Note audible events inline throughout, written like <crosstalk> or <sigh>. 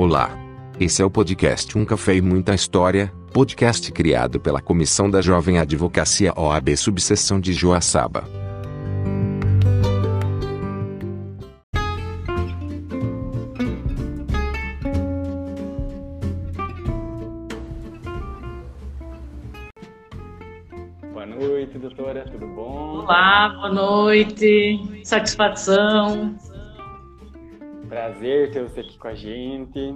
Olá. Esse é o podcast Um Café e Muita História, podcast criado pela Comissão da Jovem Advocacia OAB Subseção de Joaçaba. Boa noite, doutora, tudo bom? Olá, boa noite, satisfação. Prazer ter você aqui com a gente.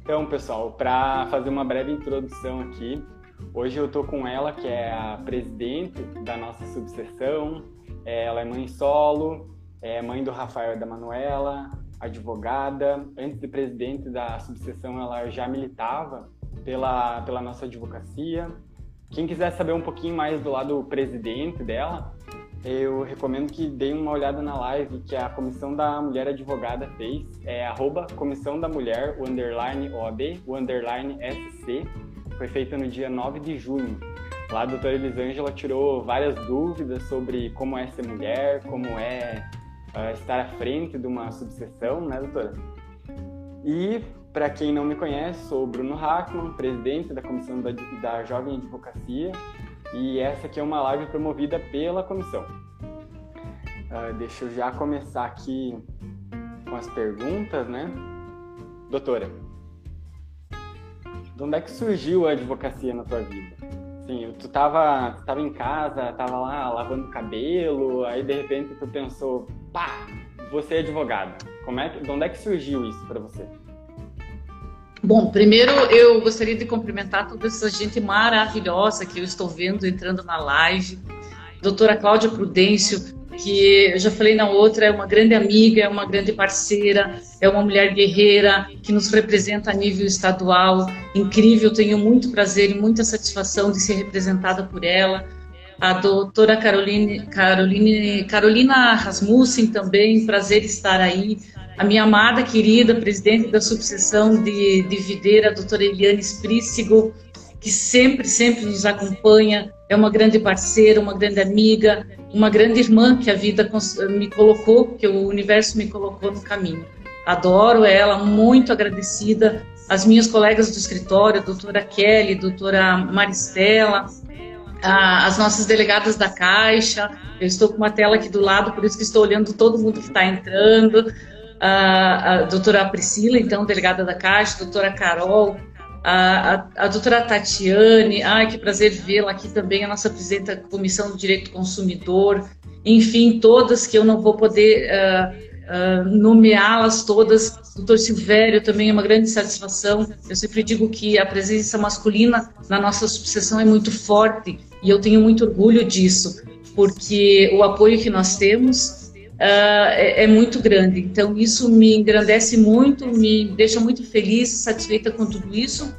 Então, pessoal, para fazer uma breve introdução aqui, hoje eu tô com ela, que é a presidente da nossa subseção. É, ela é mãe solo, é mãe do Rafael e da Manuela, advogada. Antes de presidente da subseção, ela já militava pela, pela nossa advocacia. Quem quiser saber um pouquinho mais do lado presidente dela, eu recomendo que deem uma olhada na live que a Comissão da Mulher Advogada fez. É arroba Comissão da Mulher, o underline OAB, o underline SC. Foi feita no dia 9 de junho. Lá a doutora Elisângela tirou várias dúvidas sobre como é ser mulher, como é uh, estar à frente de uma subseção, né, doutora? E, para quem não me conhece, sou Bruno Hackman, presidente da Comissão da, da Jovem Advocacia, e essa aqui é uma live promovida pela comissão. Uh, deixa eu já começar aqui com as perguntas, né? Doutora, de onde é que surgiu a advocacia na tua vida? Sim, tu tava, tu tava em casa, tava lá lavando cabelo, aí de repente tu pensou, pá, você é advogada. Como é que, de onde é que surgiu isso para você? Bom, primeiro eu gostaria de cumprimentar toda essa gente maravilhosa que eu estou vendo entrando na live. Doutora Cláudia Prudêncio, que eu já falei na outra, é uma grande amiga, é uma grande parceira, é uma mulher guerreira que nos representa a nível estadual. Incrível, tenho muito prazer e muita satisfação de ser representada por ela. A doutora Caroline, Caroline, Carolina Rasmussen também, prazer estar aí a minha amada, querida presidente da subseção de, de videira, a doutora Eliane Sprícigo, que sempre, sempre nos acompanha, é uma grande parceira, uma grande amiga, uma grande irmã que a vida me colocou, que o universo me colocou no caminho. Adoro ela, muito agradecida. As minhas colegas do escritório, a doutora Kelly, a doutora Maristela, as nossas delegadas da Caixa. Eu estou com uma tela aqui do lado, por isso que estou olhando todo mundo que está entrando a, a doutora Priscila, então, delegada da Caixa, a doutora Carol, a, a, a doutora Tatiane, ai, que prazer vê-la aqui também, a nossa presidenta da Comissão do Direito do Consumidor, enfim, todas que eu não vou poder uh, uh, nomeá-las todas. Doutor Silvério também é uma grande satisfação. Eu sempre digo que a presença masculina na nossa subseção é muito forte e eu tenho muito orgulho disso, porque o apoio que nós temos uh, é, é, muito grande. Então, isso me engrandece muito, me deixa muito feliz, satisfeita com tudo isso.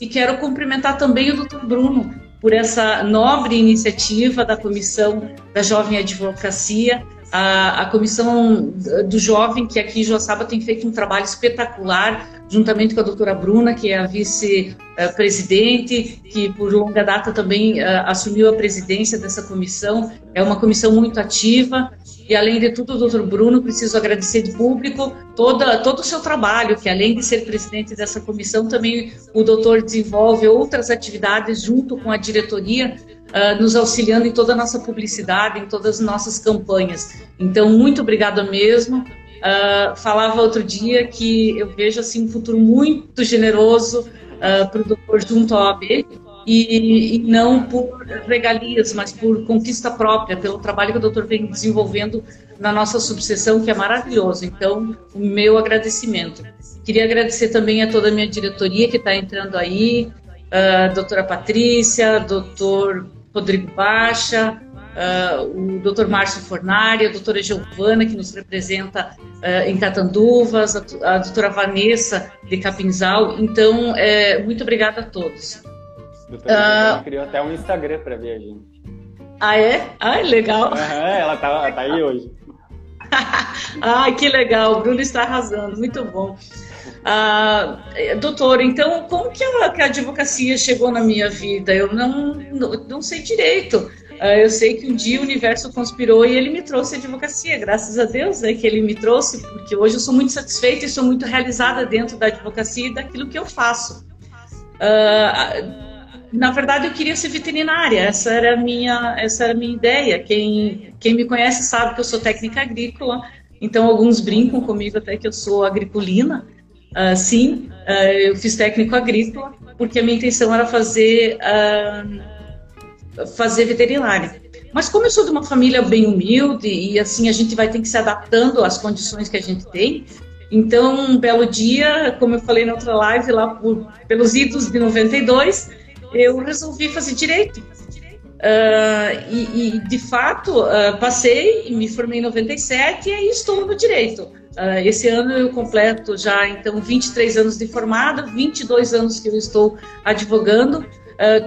E quero cumprimentar também o Dr. Bruno por essa nobre iniciativa da Comissão da Jovem Advocacia, a, a, Comissão do Jovem, que aqui em Joaçaba tem feito um trabalho espetacular, juntamente com a doutora Bruna, que é a vice-presidente, que por longa data também uh, assumiu a presidência dessa comissão. É uma comissão muito ativa, e além de tudo, doutor Bruno, preciso agradecer de público toda, todo o seu trabalho, que além de ser presidente dessa comissão, também o doutor desenvolve outras atividades junto com a diretoria, uh, nos auxiliando em toda a nossa publicidade, em todas as nossas campanhas. Então, muito obrigada mesmo. Uh, falava outro dia que eu vejo assim um futuro muito generoso uh, para o doutor junto à OAB, e, e, não por regalias, mas por conquista própria, pelo trabalho que o doutor vem desenvolvendo na nossa subseção, que é maravilhoso. Então, o meu agradecimento. Queria agradecer também a toda a minha diretoria que está entrando aí, a doutora Patrícia, doutor Rodrigo Baixa, Uh, o doutor Márcio Fornari, a doutora Giovana, que nos representa uh, em Catanduvas, a, a doutora Vanessa de Capinzal. Então, é, muito obrigada a todos. Doutora uh... criou até um Instagram para ver a gente. Ah, é? Ai, legal. Ela tá, ela tá aí hoje. <laughs> Ai, que legal. O Bruno está arrasando. Muito bom. Ah, doutor, então, como que a, que a, advocacia chegou na minha vida? Eu não, não, sei direito. Uh, eu sei que um dia o universo conspirou e ele me trouxe a advocacia, graças a Deus né, que ele me trouxe, porque hoje eu sou muito satisfeita e sou muito realizada dentro da advocacia e daquilo que eu faço. Uh, na verdade, eu queria ser veterinária, essa era a minha, essa era minha ideia. Quem, quem me conhece sabe que eu sou técnica agrícola, então alguns brincam comigo até que eu sou agriculina. Uh, sim, uh, eu fiz técnico agrícola, porque a minha intenção era fazer, uh, fazer veterinária. Mas como eu sou de uma família bem humilde e assim a gente vai ter que se adaptando às condições que a gente tem, então um belo dia, como eu falei na outra live lá por, pelos idos de 92, eu resolvi fazer direito. Uh, e, e, de fato, uh, passei me formei em 97 e aí estou no direito. Uh, esse ano eu completo já, então, 23 anos de formada, 22 anos que eu estou advogando.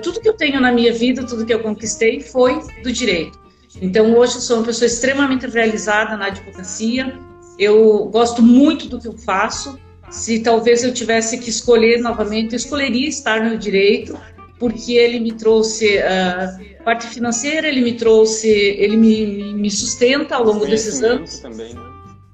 tudo que eu tenho na minha vida, tudo que eu conquistei foi do direito. Então, hoje eu sou uma pessoa extremamente realizada na advocacia. Eu gosto muito do que eu faço. Se talvez eu tivesse que escolher novamente, eu escolheria estar no direito, porque ele me trouxe uh, parte financeira, ele me trouxe, ele me, me sustenta ao longo desses anos. Também, né?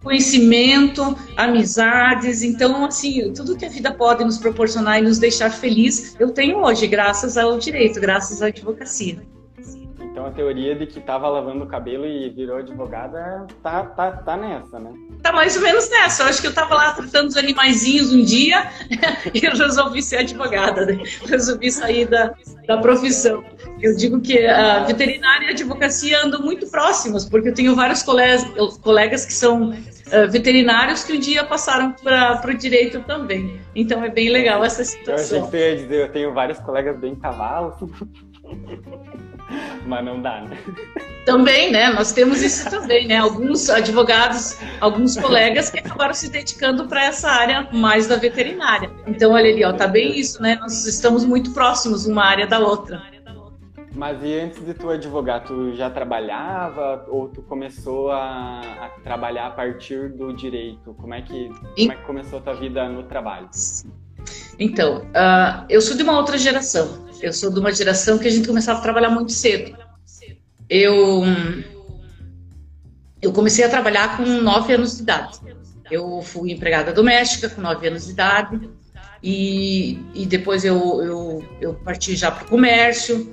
Conhecimento, amizades, então assim, tudo que a vida pode nos proporcionar e nos deixar feliz, eu tenho hoje, graças ao direito, graças à advocacia. Então a teoria de que estava lavando o cabelo e virou advogada tá, tá, tá nessa, né? Tá mais ou menos nessa. Eu acho que eu estava lá tratando os animaizinhos um dia <laughs> e eu resolvi ser advogada, né? Resolvi sair da, da profissão. Eu digo que a veterinária e a advocacia andam muito próximas, porque eu tenho vários colegas, colegas que são uh, veterinários que um dia passaram para o direito também. Então é bem legal essa situação. Eu, achei que dizer, eu tenho vários colegas bem cavalos. <laughs> Mas não dá, né? Também, né? Nós temos isso também, né? Alguns advogados, alguns colegas que acabaram se dedicando para essa área mais da veterinária. Então, olha ali, ó, tá bem isso, né? Nós estamos muito próximos uma área da outra. Mas e antes de tu advogar, tu já trabalhava ou tu começou a, a trabalhar a partir do direito? Como é que, como é que começou a tua vida no trabalho? Então, uh, eu sou de uma outra geração. Eu sou de uma geração que a gente começava a trabalhar muito cedo. Eu, eu comecei a trabalhar com nove anos de idade. Eu fui empregada doméstica com nove anos de idade e, e depois eu, eu, eu parti já para o comércio.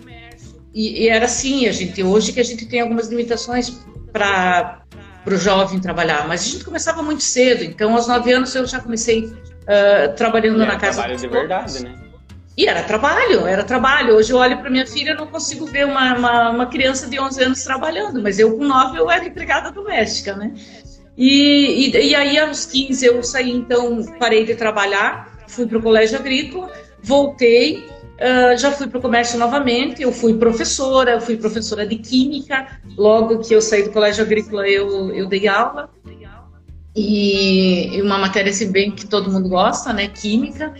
E, e, era assim, a gente hoje que a gente tem algumas limitações para o jovem trabalhar, mas a gente começava muito cedo. Então, aos nove anos eu já comecei uh, trabalhando na casa. Trabalho de verdade, né? E era trabalho, era trabalho. Hoje eu olho para minha filha e não consigo ver uma, uma, uma, criança de 11 anos trabalhando, mas eu com 9 eu era empregada doméstica, né? E, e, e aí aos 15 eu saí, então parei de trabalhar, fui para o colégio agrícola, voltei, uh, já fui para o comércio novamente, eu fui professora, eu fui professora de química, logo que eu saí do colégio agrícola eu, eu dei aula, e uma matéria se bem que todo mundo gosta, né, química.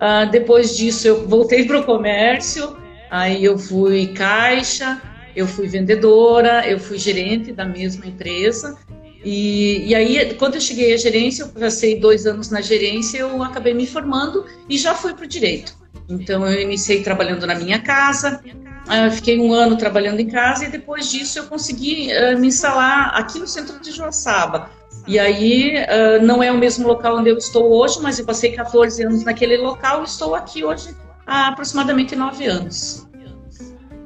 Uh, depois disso eu voltei para o comércio, aí eu fui caixa, eu fui vendedora, eu fui gerente da mesma empresa. E, e aí, quando eu cheguei à gerência, eu passei dois anos na gerência, eu acabei me formando e já fui para o direito. Então, eu iniciei trabalhando na minha casa, uh, fiquei um ano trabalhando em casa e depois disso eu consegui uh, me instalar aqui no centro de Joaçaba. E aí, uh, não é o mesmo local onde eu estou hoje, mas eu passei 14 anos naquele local e estou aqui hoje há aproximadamente 9 anos.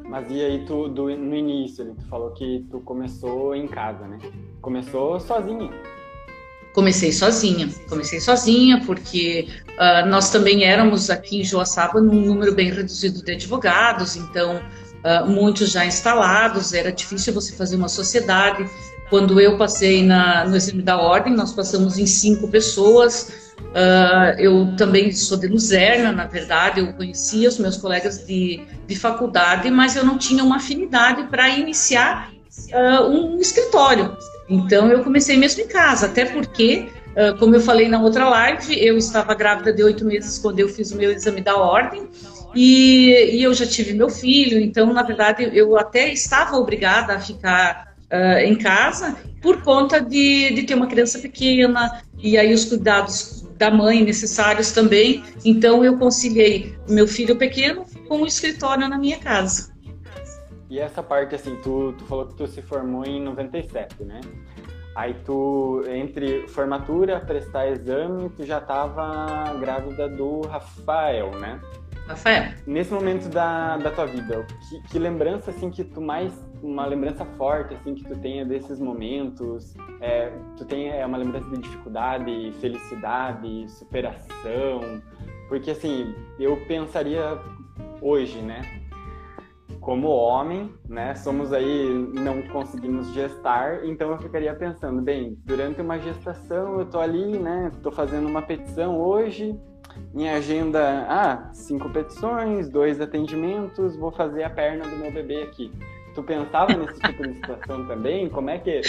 Mas e aí, tu, do, no início, tu falou que tu começou em casa, né? Começou sozinha. Comecei sozinha, comecei sozinha porque uh, nós também éramos aqui em Joaçaba num número bem reduzido de advogados, então uh, muitos já instalados, era difícil você fazer uma sociedade, quando eu passei na, no exame da ordem, nós passamos em cinco pessoas. Uh, eu também sou de Luzerna, na verdade, eu conhecia os meus colegas de, de faculdade, mas eu não tinha uma afinidade para iniciar uh, um escritório. Então eu comecei mesmo em casa, até porque, uh, como eu falei na outra live, eu estava grávida de oito meses quando eu fiz o meu exame da ordem. E, e eu já tive meu filho, então, na verdade, eu até estava obrigada a ficar uh, em casa por conta de, de ter uma criança pequena e aí os cuidados da mãe necessários também. Então eu conciliei meu filho pequeno com o escritório na minha casa. E essa parte, assim, tu, tu falou que tu se formou em 97, né? Aí tu, entre formatura, prestar exame, tu já tava grávida do Rafael, né? Rafael. Nesse momento da, da tua vida, que, que lembrança, assim, que tu mais... Uma lembrança forte, assim, que tu tenha desses momentos? É, tu tem é, uma lembrança de dificuldade, felicidade, superação? Porque, assim, eu pensaria hoje, né? como homem, né, somos aí, não conseguimos gestar, então eu ficaria pensando, bem, durante uma gestação eu tô ali, né, tô fazendo uma petição hoje, minha agenda, ah, cinco petições, dois atendimentos, vou fazer a perna do meu bebê aqui. Tu pensava nesse tipo de situação também? Como é que,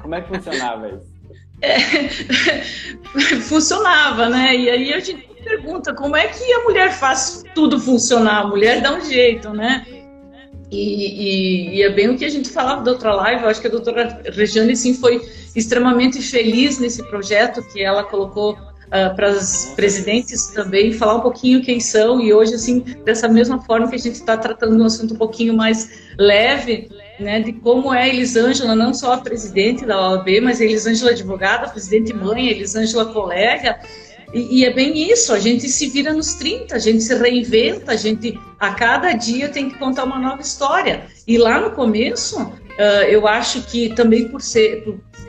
como é que funcionava isso? É, <laughs> funcionava, né? E aí a gente pergunta como é que a mulher faz tudo funcionar? A mulher dá um jeito, né? E, e, e, é bem o que a gente falava da outra live, eu acho que a doutora Regiane sim foi extremamente feliz nesse projeto que ela colocou uh, para as presidentes também, falar um pouquinho quem são, e hoje, assim, dessa mesma forma que a gente está tratando um assunto um pouquinho mais leve, né, de como é a Elisângela, não só a presidente da OAB, mas a Elisângela advogada, presidente mãe, a Elisângela colega, e, e, é bem isso, a gente se vira nos 30, a gente se reinventa, a gente a cada dia tem que contar uma nova história. E lá no começo, uh, eu acho que também por ser,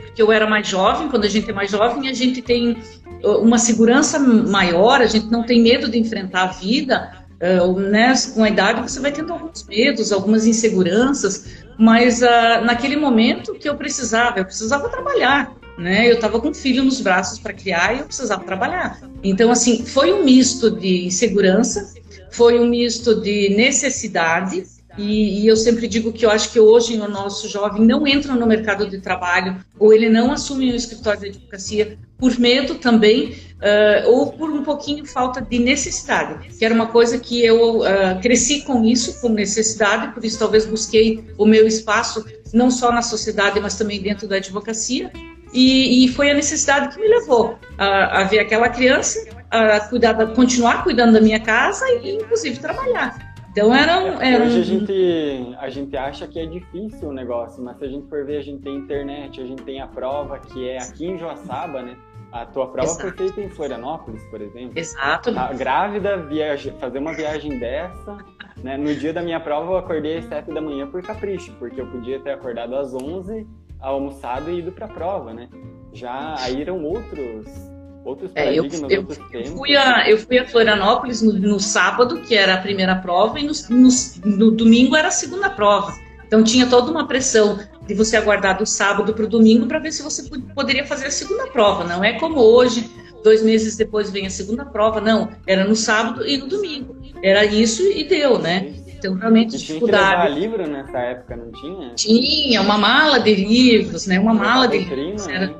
porque eu era mais jovem, quando a gente é mais jovem, a gente tem uma segurança maior, a gente não tem medo de enfrentar a vida, uh, né? com a idade você vai tendo alguns medos, algumas inseguranças, mas uh, naquele momento que eu precisava, eu precisava trabalhar, né? Eu estava com um filho nos braços para criar e eu precisava trabalhar. Então, assim, foi um misto de insegurança, foi um misto de necessidade. E, e, eu sempre digo que eu acho que hoje o nosso jovem não entra no mercado de trabalho ou ele não assume um escritório de advocacia por medo também uh, ou por um pouquinho falta de necessidade, que era uma coisa que eu uh, cresci com isso, com necessidade, por isso talvez busquei o meu espaço não só na sociedade, mas também dentro da advocacia. E, e foi a necessidade que me levou a, a ver aquela criança, a cuidar, continuar cuidando da minha casa e, inclusive, trabalhar. Então era um, era um... Hoje a gente, a gente acha que é difícil o negócio, mas se a gente for ver, a gente tem internet, a gente tem a prova que é aqui em Joaçaba, né? A tua prova Exato. foi feita em Florianópolis, por exemplo. Exato. A grávida, viaja, fazer uma viagem dessa, né? No dia da minha prova eu acordei às 7 da manhã por capricho, porque eu podia ter acordado às 11 almoçado e ido para a prova, né? Já aí eram outros outros é, eu, eu, tempos. Fui a, eu fui a Florianópolis no, no sábado, que era a primeira prova, e no, no, no domingo era a segunda prova. Então tinha toda uma pressão de você aguardar do sábado para o domingo para ver se você poderia fazer a segunda prova. Não é como hoje, dois meses depois vem a segunda prova. Não, era no sábado e no domingo. Era isso e deu, né? Então, realmente, dificuldade. Tinha que livro nessa época, não tinha? Tinha, uma mala de livros, né? Uma mala de livros. Era,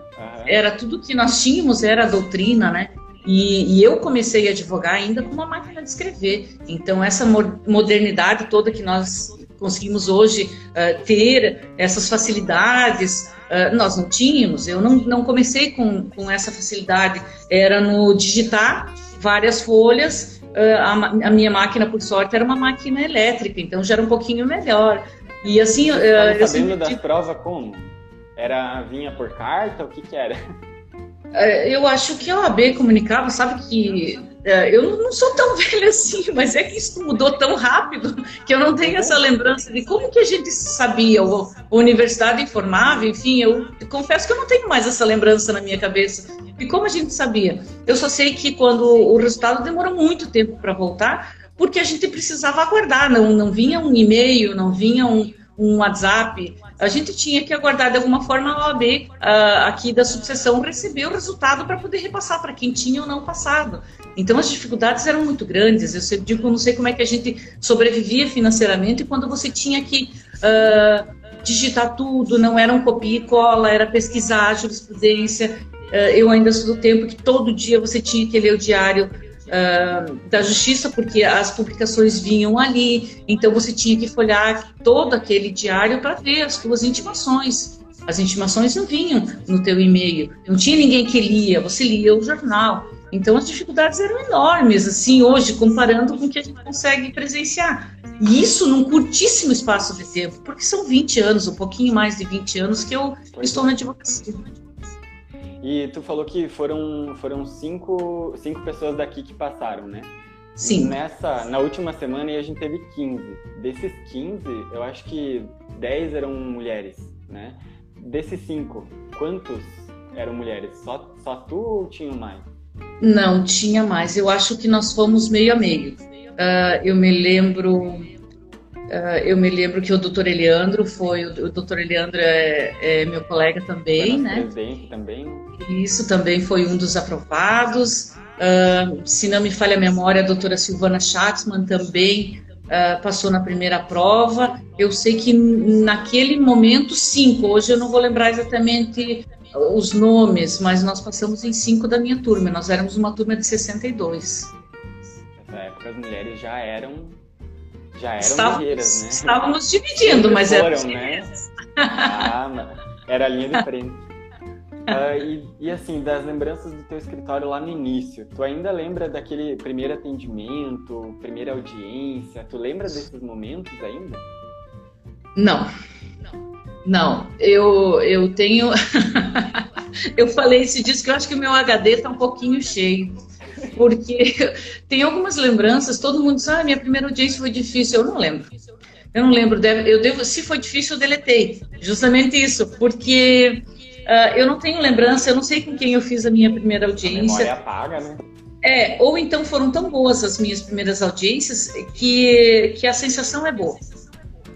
era tudo que nós tínhamos, era a doutrina, né? E, e, eu comecei a advogar ainda com uma máquina de escrever. Então, essa modernidade toda que nós conseguimos hoje uh, ter, essas facilidades, uh, nós não tínhamos. Eu não, não comecei com, com essa facilidade. Era no digitar várias folhas a, a, minha máquina, por sorte, era uma máquina elétrica, então já era um pouquinho melhor. E assim, uh, eu sabendo da prova como? Era vinha por carta? O que que era? Eu acho que a OAB comunicava, sabe que é, eu não sou tão <laughs> velha assim, mas é que isso mudou tão rápido que eu não tenho essa lembrança de como que a gente sabia, ou a universidade informava, enfim, eu confesso que eu não tenho mais essa lembrança na minha cabeça. E como a gente sabia? Eu só sei que quando o resultado demorou muito tempo para voltar, porque a gente precisava aguardar, não, não vinha um e-mail, não vinha um, um WhatsApp, a gente tinha que aguardar de alguma forma a OAB uh, aqui da subseção receber o resultado para poder repassar para quem tinha ou não passado. Então as dificuldades eram muito grandes. Eu sempre digo, não sei como é que a gente sobrevivia financeiramente quando você tinha que uh, digitar tudo, não era um copia e cola, era pesquisar jurisprudência. Uh, eu ainda sou do tempo que todo dia você tinha que ler o diário uh, da justiça, porque as publicações vinham ali, então você tinha que folhar todo aquele diário para ver as suas intimações. As intimações não vinham no teu e-mail, não tinha ninguém que lia, você lia o jornal. Então as dificuldades eram enormes, assim, hoje, comparando com o que a gente consegue presenciar. E isso num curtíssimo espaço de tempo, porque são 20 anos, um pouquinho mais de 20 anos que eu pois estou é. na advocacia. E tu falou que foram, foram cinco, cinco pessoas daqui que passaram, né? Sim. Nessa, na última semana a gente teve 15. Desses 15, eu acho que 10 eram mulheres, né? Desses cinco, quantos eram mulheres? Só, só tu ou tinha mais? Não, tinha mais. Eu acho que nós fomos meio a meio. Uh, eu me lembro, uh, eu me lembro que o doutor Eliandro foi, o, doutor Eliandro é, é, meu colega também, né? Presidente também. Isso também foi um dos aprovados. Uh, se não me falha a memória, a doutora Silvana Schatzman também uh, passou na primeira prova. Eu sei que naquele momento, cinco. Hoje eu não vou lembrar exatamente os nomes, mas nós passamos em cinco da minha turma. Nós éramos uma turma de 62. Nessa época as mulheres já eram já eram estávamos, guerreiras, né? Estávamos dividindo, mas foram, né? Ah, era a linha de frente. Uh, e, e, assim, das lembranças do teu escritório lá no início, tu ainda lembra daquele primeiro atendimento, primeira audiência? Tu lembra desses momentos ainda? Não. Não, eu, eu tenho. <laughs> eu falei esse disco que eu acho que o meu HD está um pouquinho cheio. Porque <laughs> tem algumas lembranças, todo mundo diz, ah, minha primeira audiência foi difícil. Eu não lembro. Eu não lembro. Eu devo, se foi difícil, eu deletei. Justamente isso, porque uh, eu não tenho lembrança, eu não sei com quem eu fiz a minha primeira audiência. A memória apaga, né? É, ou então foram tão boas as minhas primeiras audiências que, que a sensação é boa.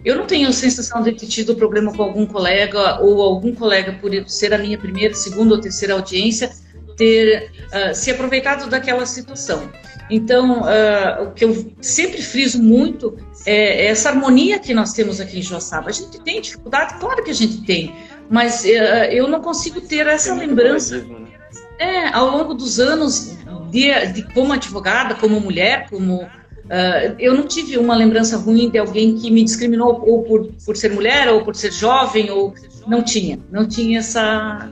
Eu não tenho a sensação de ter tido problema com algum colega ou algum colega por ser a minha primeira, segunda ou terceira audiência ter uh, se aproveitado daquela situação. Então, uh, o que eu sempre friso muito é essa harmonia que nós temos aqui em Joaçaba. A gente tem dificuldade? Claro que a gente tem, mas uh, eu não consigo ter essa lembrança. Né? É, ao longo dos anos, de, de, como advogada, como mulher, como Uh, eu não tive uma lembrança ruim de alguém que me discriminou ou por, por ser mulher ou por ser jovem ou não tinha, não tinha essa,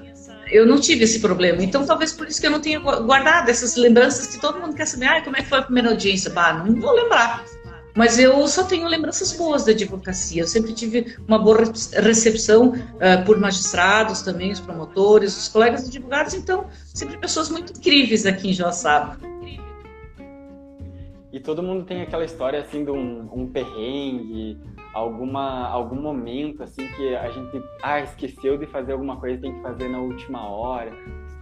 eu não tive esse problema. Então talvez por isso que eu não tenha guardado essas lembranças que todo mundo quer saber. Ah, como é que foi a primeira audiência? Bah, não vou lembrar. Mas eu só tenho lembranças boas da advocacia. Eu sempre tive uma boa recepção uh, por magistrados também, os promotores, os colegas advogados. Então, sempre pessoas muito incríveis aqui em Joaçaba. E todo mundo tem aquela história assim de um, um perrengue, alguma algum momento assim que a gente ah esqueceu de fazer alguma coisa tem que fazer na última hora.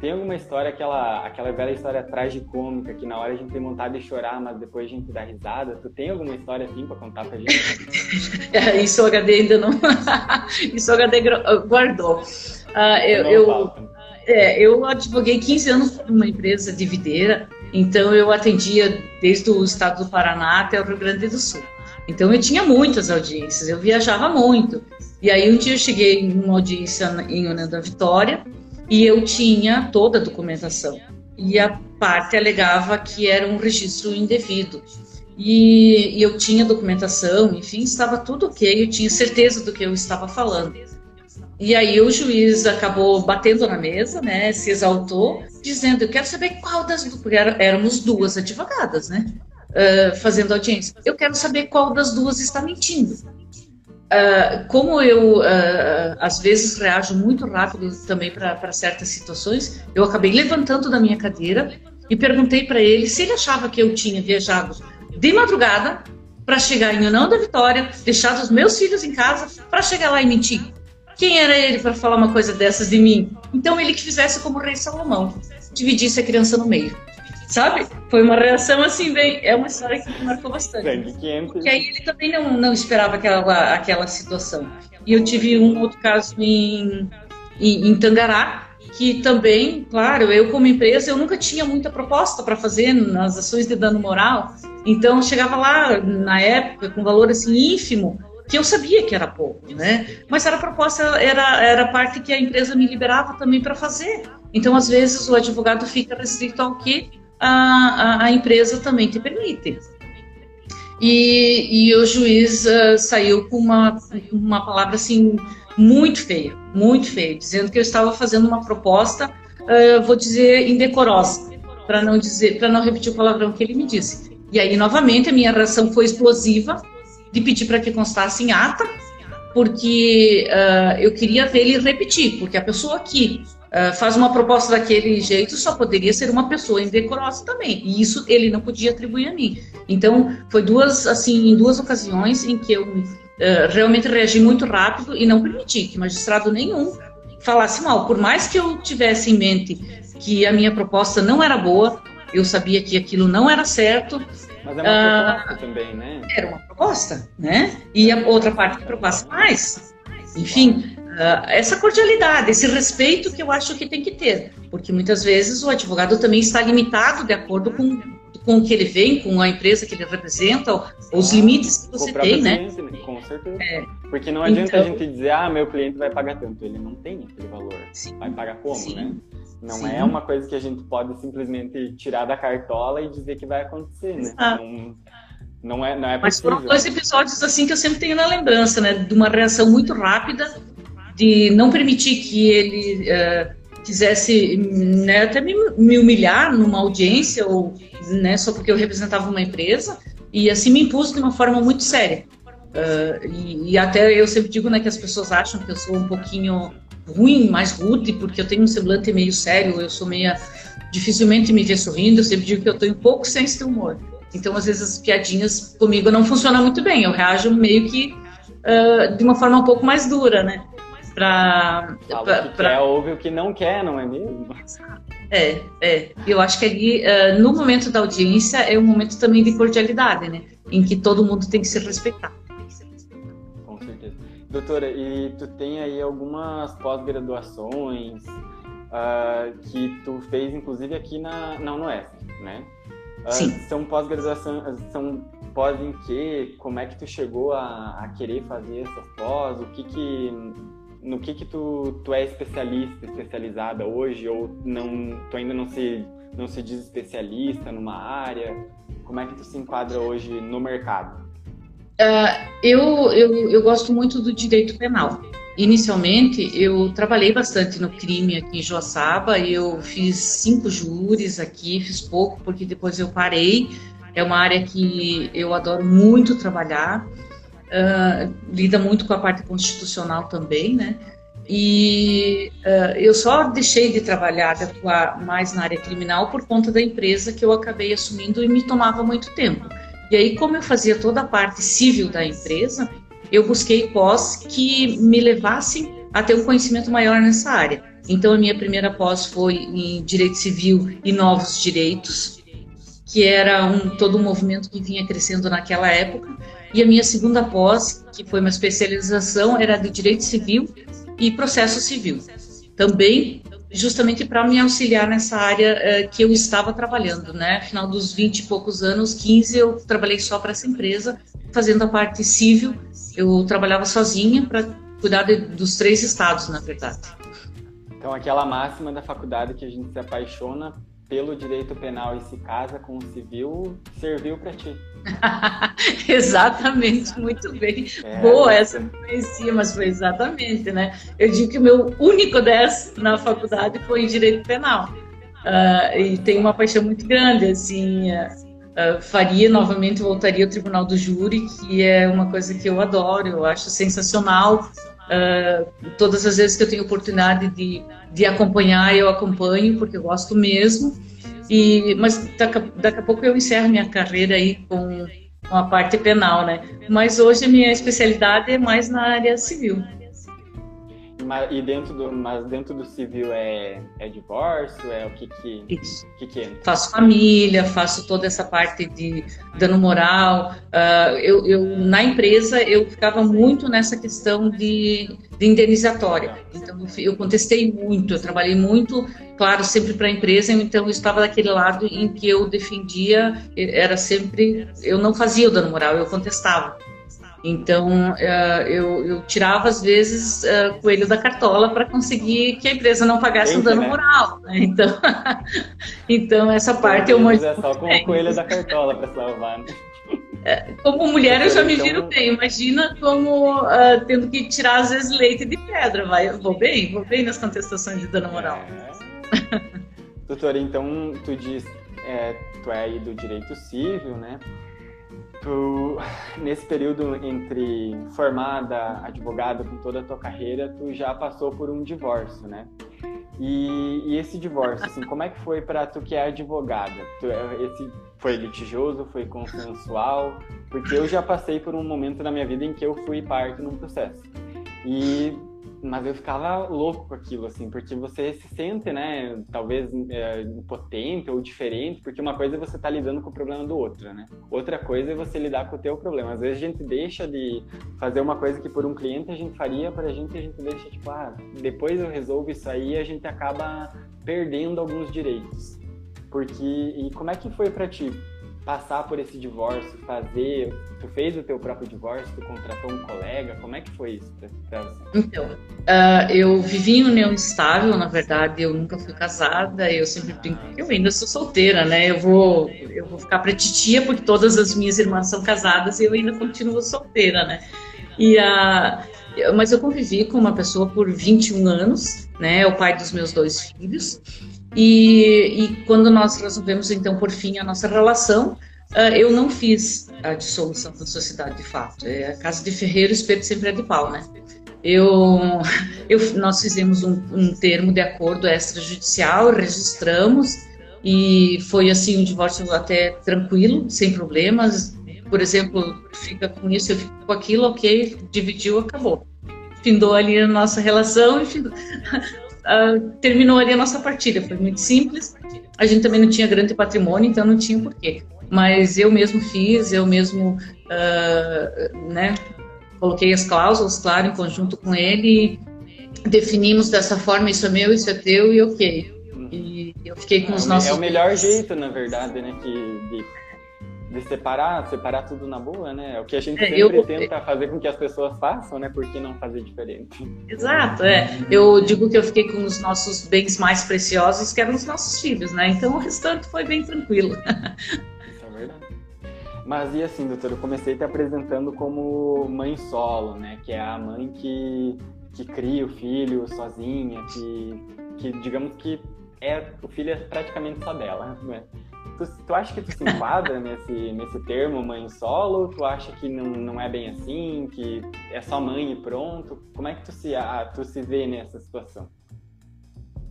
Tem alguma história aquela aquela velha história tragicômica que na hora a gente tem vontade de chorar, mas depois a gente dá risada. Tu tem alguma história assim para contar pra gente? <laughs> Isso o HD ainda não. <laughs> Isso o HD guardou. Uh, eu, eu, é, eu advoguei 15 anos numa empresa de videira então eu atendia desde o estado do Paraná até o Rio Grande do Sul. Então eu tinha muitas audiências, eu viajava muito. E aí um dia eu cheguei em uma audiência em União da Vitória e eu tinha toda a documentação. E a parte alegava que era um registro indevido. E, e eu tinha documentação, enfim, estava tudo ok, eu tinha certeza do que eu estava falando. E aí o juiz acabou batendo na mesa, né, se exaltou, dizendo, eu quero saber qual das porque éramos duas advogadas, né, uh, fazendo audiência. Eu quero saber qual das duas está mentindo. Uh, como eu, uh, às vezes, reajo muito rápido também para certas situações, eu acabei levantando da minha cadeira e perguntei para ele se ele achava que eu tinha viajado de madrugada para chegar em União da Vitória, deixado os meus filhos em casa, para chegar lá e mentir. Quem era ele para falar uma coisa dessas de mim? Então ele que fizesse como o rei Salomão, dividisse a criança no meio. Sabe? Foi uma reação assim, bem. É uma história que me marcou bastante. Porque aí ele também não, não esperava aquela, aquela situação. E eu tive um outro caso em, em, em Tangará, que também, claro, eu como empresa, eu nunca tinha muita proposta para fazer nas ações de dano moral. Então, chegava lá, na época, com valor assim ínfimo, que eu sabia que era pouco, né? Mas era a proposta, era, era parte que a empresa me liberava também para fazer. Então, às vezes, o advogado fica restrito ao que a, a, a empresa também te permite. E, e o juiz uh, saiu com uma, uma palavra assim muito feia, muito feia, dizendo que eu estava fazendo uma proposta, uh, vou dizer, indecorosa. para não dizer, para não repetir o palavrão que ele me disse. E aí, novamente, a minha reação foi explosiva de pedir para que constasse em ata, porque uh, eu queria ver ele repetir, porque a pessoa que uh, faz uma proposta daquele jeito só poderia ser uma pessoa indecorosa também, e isso ele não podia atribuir a mim. Então, foi duas, assim, em duas ocasiões em que eu uh, realmente reagi muito rápido e não permiti que magistrado nenhum falasse mal, por mais que eu tivesse em mente que a minha proposta não era boa, eu sabia que aquilo não era certo. Mas é uma proposta uh, também, né? Era uma proposta, né? E a outra parte que proposta mais. Enfim, uh, essa cordialidade, esse respeito que eu acho que tem que ter, porque muitas vezes o advogado também está limitado de acordo com com o que ele vem, com a empresa que ele representa, os ah, limites que você tem, né? né? Com certeza. É. Porque não adianta então, a gente dizer, ah, meu cliente vai pagar tanto. Ele não tem aquele valor. Sim, vai pagar como, sim, né? Não sim. é uma coisa que a gente pode simplesmente tirar da cartola e dizer que vai acontecer, né? Não, não é, não é Mas foram dois episódios assim que eu sempre tenho na lembrança, né? De uma reação muito rápida, de não permitir que ele uh, quisesse né, até me, me, humilhar numa audiência ou né, só porque eu representava uma empresa e assim me impus de uma forma muito séria. Uh, e, e, até eu sempre digo né, que as pessoas acham que eu sou um pouquinho ruim, mais rude, porque eu tenho um semblante meio sério, eu sou meia. dificilmente me ver sorrindo, eu sempre digo que eu tenho um pouco senso de humor. Então, às vezes, as piadinhas comigo não funcionam muito bem, eu reajo meio que uh, de uma forma um pouco mais dura, né? Pra, Fala pra, que pra... quer, ouve o que não quer, não é mesmo? É, é. Eu acho que ali, uh, no momento da audiência, é um momento também de cordialidade, né? Em que todo mundo tem que se respeitar. Doutora, e tu tem aí algumas pós-graduações uh, que tu fez, inclusive, aqui na, na UNOESC, né? Uh, Sim. São pós-graduação, são pós em quê? Como é que tu chegou a, a querer fazer essas pós? O que que, no que que tu, tu é especialista, especializada hoje? Ou não, tu ainda não se, não se diz especialista numa área? Como é que tu se enquadra hoje no mercado? Uh, eu, eu, eu gosto muito do direito penal. Inicialmente, eu trabalhei bastante no crime aqui em Joaçaba. Eu fiz cinco júris aqui, fiz pouco, porque depois eu parei. É uma área que eu adoro muito trabalhar. Uh, lida muito com a parte constitucional também, né? E uh, eu só deixei de trabalhar, de atuar mais na área criminal por conta da empresa que eu acabei assumindo e me tomava muito tempo. E aí, como eu fazia toda a parte civil da empresa, eu busquei pós que me levassem a ter um conhecimento maior nessa área. Então, a minha primeira pós foi em Direito Civil e Novos Direitos, que era um, todo um movimento que vinha crescendo naquela época. E a minha segunda pós, que foi uma especialização, era de Direito Civil e Processo Civil. Também justamente para me auxiliar nessa área uh, que eu estava trabalhando, né? Final dos 20 e poucos anos, 15, eu trabalhei só para essa empresa, fazendo a parte civil. Eu trabalhava sozinha para cuidar de, dos três estados, na verdade. Então, aquela máxima da faculdade que a gente se apaixona pelo direito penal e se casa com o civil serviu para ti. <laughs> exatamente, muito bem. É, Boa, essa não conhecia, mas foi exatamente, né? Eu digo que o meu único 10 na faculdade foi em direito penal. Uh, e tenho uma paixão muito grande, assim. Uh, faria novamente, voltaria ao Tribunal do Júri, que é uma coisa que eu adoro, eu acho sensacional. Uh, todas as vezes que eu tenho oportunidade de, de acompanhar, eu acompanho, porque eu gosto mesmo. E, mas daqui, daqui a pouco eu encerro minha carreira aí com, com a parte penal, né? Mas hoje a minha especialidade é mais na área civil. Mas, e dentro do, mas dentro do civil é, é divórcio? É o que que, Isso. que, que entra? Faço família, faço toda essa parte de dano moral. Uh, eu, eu, na empresa, eu ficava muito nessa questão de, de indenizatória. Então, eu contestei muito, eu trabalhei muito, claro, sempre para a empresa, então eu estava daquele lado em que eu defendia, era sempre, eu não fazia o dano moral, eu contestava. Então, eh, eu, eu, tirava, às vezes, uh, coelho da cartola para conseguir que a empresa não pagasse o um dano né? moral. Né? <laughs> Então, então, essa parte eu muito. É só com o coelho da cartola para salvar. Né? É, como mulher, eu já me viro então... bem. Imagina como uh, tendo que tirar, às vezes, leite de pedra. Vai, vou bem, vou bem nas contestações de dano moral. É. Doutora, então tu diz, é, tu é aí do direito civil, né? Tu, nesse período entre formada, advogada, com toda a tua carreira, tu já passou por um divórcio, né? E, e esse divórcio, assim, como é que foi para tu que é advogada? Tu, esse foi litigioso, foi consensual? Porque eu já passei por um momento na minha vida em que eu fui parte num processo. E mas eu ficava louco com aquilo, assim, porque você se sente, né, talvez é, impotente ou diferente, porque uma coisa é você estar tá lidando com o problema do outro, né? Outra coisa é você lidar com o teu problema. Às vezes a gente deixa de fazer uma coisa que por um cliente a gente faria, para a gente a gente deixa, tipo, ah, depois eu resolvo isso aí, a gente acaba perdendo alguns direitos. Porque, e como é que foi para ti? Passar por esse divórcio, fazer, tu fez o teu próprio divórcio, tu contratou um colega, como é que foi isso pra, você? Então, uh, eu vivi em união estável, na verdade, eu nunca fui casada, eu sempre brinco que eu ainda sou solteira, né, eu vou, eu vou ficar pra titia porque todas as minhas irmãs são casadas e eu ainda continuo solteira, né, e a... Uh, mas eu convivi com uma pessoa por 21 anos, né, é o pai dos meus dois filhos, e, e quando nós resolvemos, então, por fim, a nossa relação, uh, eu não fiz a dissolução da sociedade de fato. É a casa de ferreiro, espeto sempre é de pau, né? Eu, <laughs> eu, nós fizemos um, um termo de acordo extrajudicial, registramos e foi assim um divórcio até tranquilo, sem problemas. Por exemplo, fica com isso, eu fico com aquilo, ok, dividiu, acabou. Findou ali a nossa relação e findou <laughs> uh, terminou ali a nossa partida. Foi muito simples. A gente também não tinha grande patrimônio, então não tinha porquê. Mas eu mesmo fiz, eu mesmo, uh, né, coloquei as cláusulas, claro, em conjunto com ele, definimos dessa forma, isso é meu, isso é teu e ok. E eu fiquei com os é nossos... É o melhor jeito, na verdade, né, que, de de separar, separar tudo na boa, né? É o que a gente é, sempre eu... tenta fazer com que as pessoas façam, né? Por que não fazer diferente? Exato, é. Eu digo que eu fiquei com os nossos bens mais preciosos, que eram os nossos filhos, né? Então o restante foi bem tranquilo. Isso é verdade. Mas e assim, doutor, eu comecei te apresentando como mãe solo, né? Que é a mãe que, que cria o filho sozinha, que, que digamos que é o filho é praticamente só dela, né? Tu, tu acha que tu se enquadra nesse, nesse termo mãe solo? Tu acha que não, não é bem assim, que é só mãe e pronto? Como é que tu se, tu se vê nessa situação?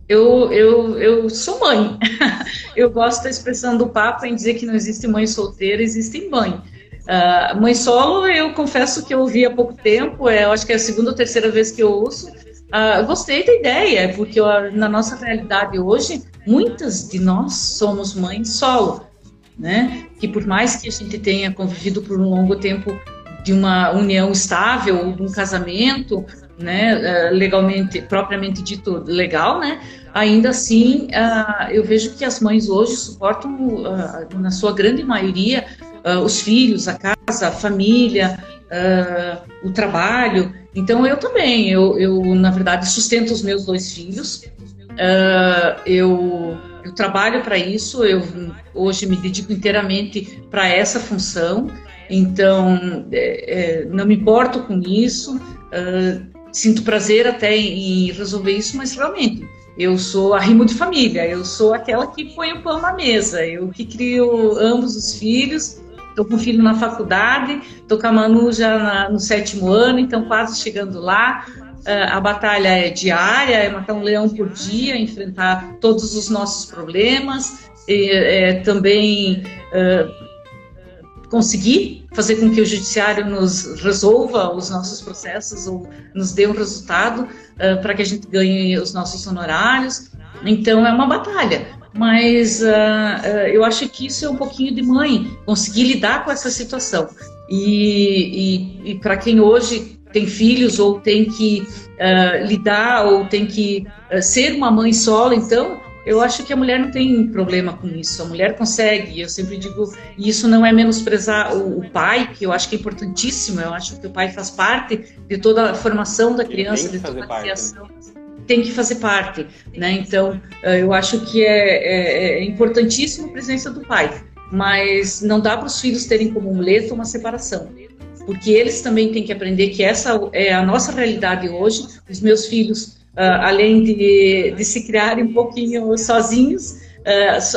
Eu, eu, eu sou mãe. <laughs> eu gosto da expressão do Papa em dizer que não existe mãe solteira, existe mãe. Uh, mãe solo, eu confesso que eu ouvi há pouco tempo, é, eu acho que é a segunda ou terceira vez que eu ouço. Uh, gostei da ideia, porque na nossa realidade hoje, muitas de nós somos mães solo, né? Que por mais que a gente tenha convivido por um longo tempo de uma união estável, de um casamento, né, uh, legalmente, propriamente dito legal, né? Ainda assim, uh, eu vejo que as mães hoje suportam, na sua grande maioria, os filhos, a casa, a família, o trabalho. Então eu também, eu, eu na verdade sustento os meus dois filhos. Uh, eu, eu trabalho para isso. Eu hoje me dedico inteiramente para essa função. Então é, é, não me importo com isso. Uh, sinto prazer até em, resolver isso, mas realmente eu sou arrimo de família, eu sou aquela que põe o pão na mesa, eu que crio ambos os filhos, Estou com o filho na faculdade, estou com a Manu já na, no sétimo ano, então quase chegando lá. Uh, a batalha é diária, é matar um leão por dia, enfrentar todos os nossos problemas, e é, também uh, conseguir fazer com que o judiciário nos resolva os nossos processos ou nos dê um resultado uh, para que a gente ganhe os nossos honorários. Então é uma batalha mas uh, uh, eu acho que isso é um pouquinho de mãe, conseguir lidar com essa situação. E, e, e para quem hoje tem filhos ou tem que uh, lidar ou tem que ser uma mãe solo, então eu acho que a mulher não tem problema com isso. A mulher consegue. Eu sempre digo, e isso não é menosprezar o, o, pai, que eu acho que é importantíssimo. Eu acho que o pai faz parte de toda a formação da criança, de toda a né? criação. Parte, tem que fazer parte, né? Então, eh, eu acho que é, é, é importantíssimo a presença do pai, mas não dá para os filhos terem como muleta uma separação, porque eles também têm que aprender que essa é a nossa realidade hoje. Os meus filhos além de, de se criarem um pouquinho sozinhos,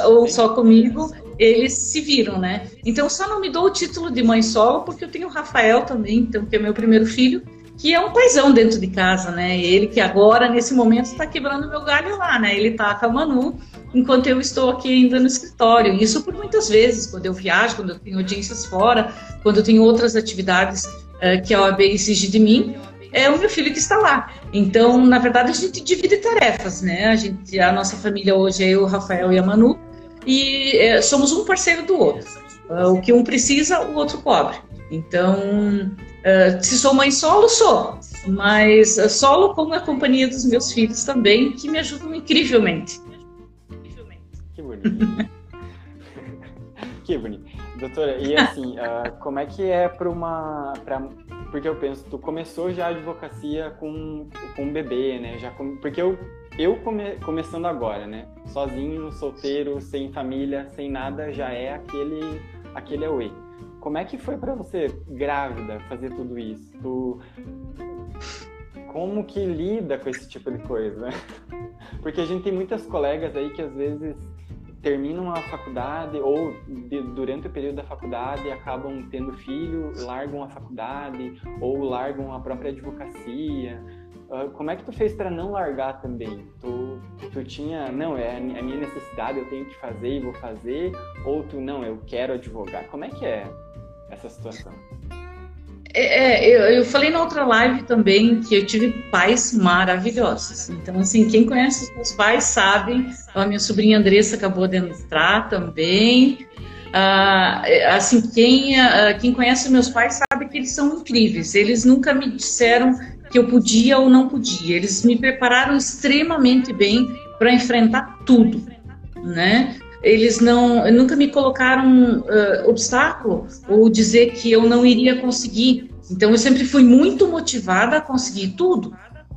ou só comigo, eles se viram, né? Então, só não me dou o título de mãe solo, porque eu tenho o Rafael também, então, que é meu primeiro filho, que é um paizão dentro de casa, né? Ele que agora, nesse momento, está quebrando meu galho lá, né? Ele tá com a Manu, enquanto eu estou aqui ainda no escritório. Isso por muitas vezes, quando eu viajo, quando eu tenho audiências fora, quando eu tenho outras atividades uh, que a OAB exige de mim, é o meu filho que está lá. Então, na verdade, a gente divide tarefas, né? A, gente, a nossa família hoje é eu, o Rafael e a Manu, e é, somos um parceiro do outro. Uh, o que um precisa, o outro cobre. Então, uh, se sou mãe solo, sou. Mas uh, solo com a companhia dos meus filhos também, que me ajudam incrivelmente. Que bonito. <laughs> que bonito. Doutora, e assim, como é que é para uma. Pra, porque eu penso, tu começou já a advocacia com, com um bebê, né? Já com, porque eu eu come, começando agora, né? Sozinho, solteiro, sem família, sem nada, já é aquele aquele away. Como é que foi para você, grávida, fazer tudo isso? Tu... Como que lida com esse tipo de coisa? <laughs> Porque a gente tem muitas colegas aí que às vezes terminam a faculdade ou de, durante o período da faculdade acabam tendo filho, largam a faculdade ou largam a própria advocacia Uh, como é que tu fez para não largar também? Tu, tu tinha, não, é a minha necessidade, eu tenho que fazer e vou fazer, ou tu, não, eu quero advogar. Como é que é essa situação? É, é, eu, eu, falei na outra live também que eu tive pais maravilhosos. Então, assim, quem conhece os meus pais sabe. A minha sobrinha Andressa acabou de entrar também. Ah, assim, quem, ah, quem conhece meus pais sabe que eles são incríveis. Eles nunca me disseram que eu podia ou não podia. Eles me prepararam extremamente bem para enfrentar tudo, né? Eles não, nunca me colocaram uh, obstáculo ou dizer que eu não iria conseguir. Então eu sempre fui muito motivada a conseguir tudo.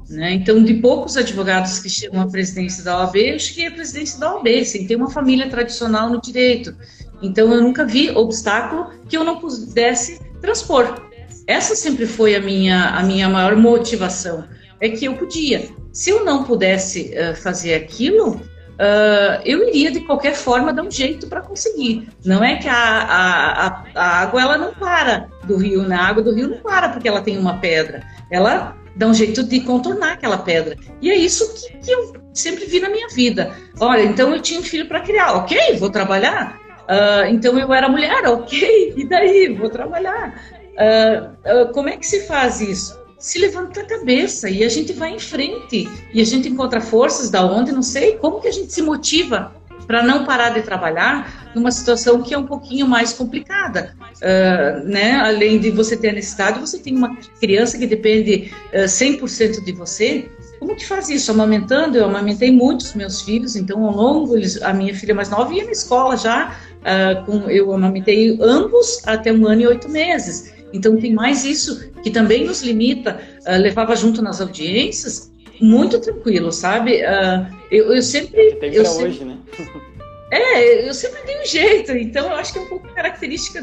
Né? Então, de poucos advogados que chegam à presidência da OAB, eu cheguei à presidência da OAB, sem ter uma família tradicional no direito. Então, eu nunca vi obstáculo que eu não pudesse transpor. Essa sempre foi a minha, a minha maior motivação, é que eu podia. Se eu não pudesse uh, fazer aquilo, uh, eu iria de qualquer forma dar um jeito para conseguir. Não é que a, a, a, a, água ela não para do rio, né? A água do rio não para porque ela tem uma pedra. Ela dá um jeito de contornar aquela pedra. E é isso que, que eu sempre vi na minha vida. Olha, então eu tinha um filho para criar, ok, vou trabalhar. Uh, então eu era mulher, ok, <laughs> e daí? Vou trabalhar. Uh, uh, como é que se faz isso? Se levanta a cabeça e a gente vai em frente e a gente encontra forças da onde, não sei, como que a gente se motiva para não parar de trabalhar numa situação que é um pouquinho mais complicada, uh, né? Além de você ter a necessidade, você tem uma criança que depende uh, 100% de você. Como que faz isso? Amamentando, eu amamentei muitos meus filhos, então ao longo, eles, a minha filha mais nova ia na escola já, uh, com, eu amamentei ambos até um ano e oito meses. Então tem mais isso que também nos limita. Uh, levava junto nas audiências, muito tranquilo, sabe? Uh, eu, eu, sempre. Tem eu sempre, hoje, né? <laughs> é, eu sempre dei um jeito. Então eu acho que é um pouco característica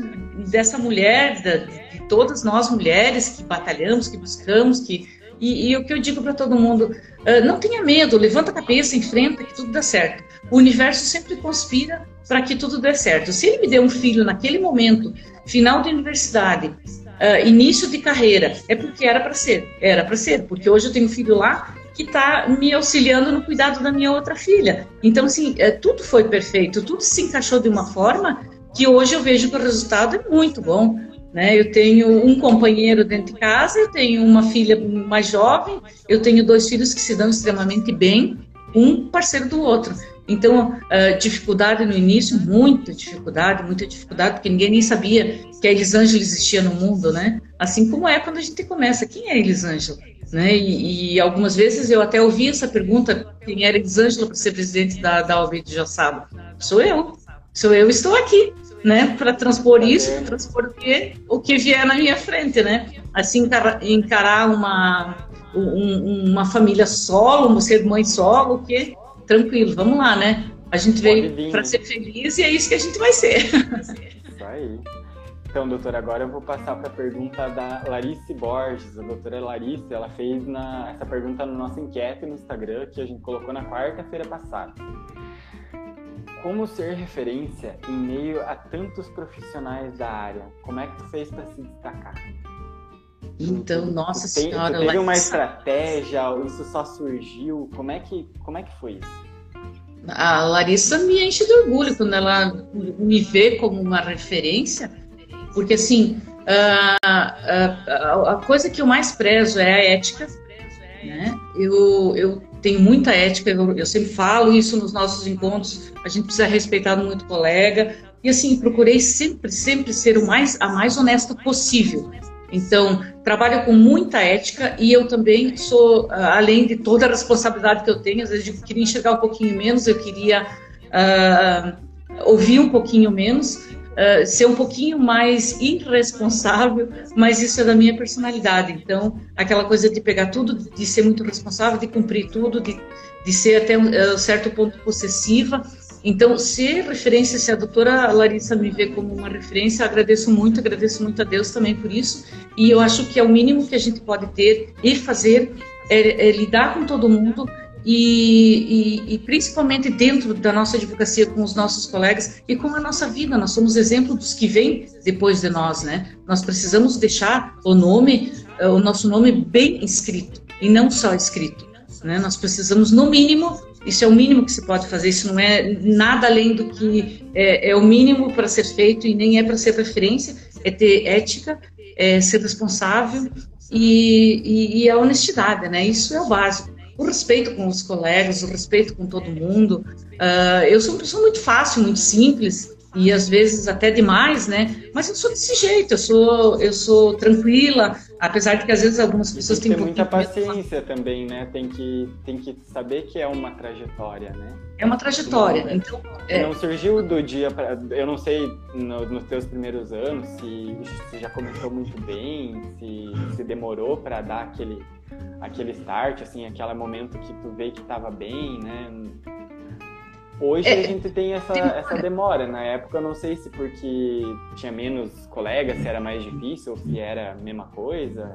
dessa mulher, da, de todas nós mulheres que batalhamos, que buscamos, que e, e, o que eu digo para todo mundo, uh, não tenha medo, levanta a cabeça, enfrenta que tudo dá certo. O universo sempre conspira para que tudo dê certo. Se ele me deu um filho naquele momento, final de universidade, uh, início de carreira, é porque era para ser. Era para ser, porque hoje eu tenho filho lá que está me auxiliando no cuidado da minha outra filha. Então, assim, uh, tudo foi perfeito, tudo se encaixou de uma forma que hoje eu vejo que o resultado é muito bom. Né? Eu tenho um companheiro dentro de casa, eu tenho uma filha mais jovem, eu tenho dois filhos que se dão extremamente bem, um parceiro do outro. Então, uh, dificuldade no início, muita dificuldade, muita dificuldade, porque ninguém nem sabia que a Elisângela existia no mundo, né? Assim como é quando a gente começa, quem é Elisângela? Né? E, e, algumas vezes eu até ouvi essa pergunta, quem era Elisângela para ser presidente da, da OAB de? Sou eu, sou eu, estou aqui, né? Para transpor isso, para transpor o que, o que vier na minha frente, né? Assim, encarar, uma, um, uma família solo, ser mãe solo, que tranquilo, vamos lá, né? A gente veio para ser feliz e é isso que a gente vai ser. Isso aí. Então, doutora, agora eu vou passar para a pergunta da Larice Borges. A doutora Larice, ela fez na, essa pergunta no nosso enquete no Instagram, que a gente colocou na quarta-feira passada. Como ser referência em meio a tantos profissionais da área? Como é que tu fez para se destacar? Então, nossa tem, senhora, teve uma estratégia? Isso só surgiu? Como é que, como é que foi isso? A Larissa me enche de orgulho quando ela me vê como uma referência, porque assim, a, a, a coisa que eu mais prezo é a ética, né? Eu, eu tenho muita ética, eu, eu sempre falo isso nos nossos encontros, a gente precisa respeitar muito o colega, e assim, procurei sempre, sempre ser o mais, a mais honesta possível. Então, trabalho com muita ética e eu também sou, além de toda a responsabilidade que eu tenho, às vezes eu queria enxergar um pouquinho menos, eu queria uh, ouvir um pouquinho menos, uh, ser um pouquinho mais irresponsável, mas isso é da minha personalidade. Então, aquela coisa de pegar tudo, de ser muito responsável, de cumprir tudo, de, de ser até um certo ponto possessiva, então, ser referência, se a doutora Larissa me vê como uma referência, agradeço muito, agradeço muito a Deus também por isso. E eu acho que é o mínimo que a gente pode ter e fazer é, é lidar com todo mundo e, e, e, principalmente dentro da nossa advocacia com os nossos colegas e com a nossa vida. Nós somos exemplo dos que vêm depois de nós, né? Nós precisamos deixar o nome, o nosso nome bem escrito e não só escrito. Né? Nós precisamos, no mínimo, isso é o mínimo que se pode fazer, isso não é nada além do que é, é o mínimo para ser feito e nem é para ser referência, é ter ética, é ser responsável e, e, e, a honestidade, né? Isso é o básico. O respeito com os colegas, o respeito com todo mundo. Uh, eu sou uma pessoa muito fácil, muito simples, e às vezes até demais, né? Mas eu sou desse jeito, eu sou, eu sou tranquila, apesar de que às vezes algumas pessoas tem têm um muita paciência também, né? Tem que, tem que saber que é uma trajetória, né? É uma trajetória. Não, então, é... não surgiu do dia para. Eu não sei no, nos teus primeiros anos se, se já começou muito bem, se, se demorou para dar aquele aquele start, assim, aquele momento que tu vê que estava bem, né? Hoje é, a gente tem essa demora. essa demora. Na época eu não sei se porque tinha menos colegas, se era mais difícil ou se era a mesma coisa.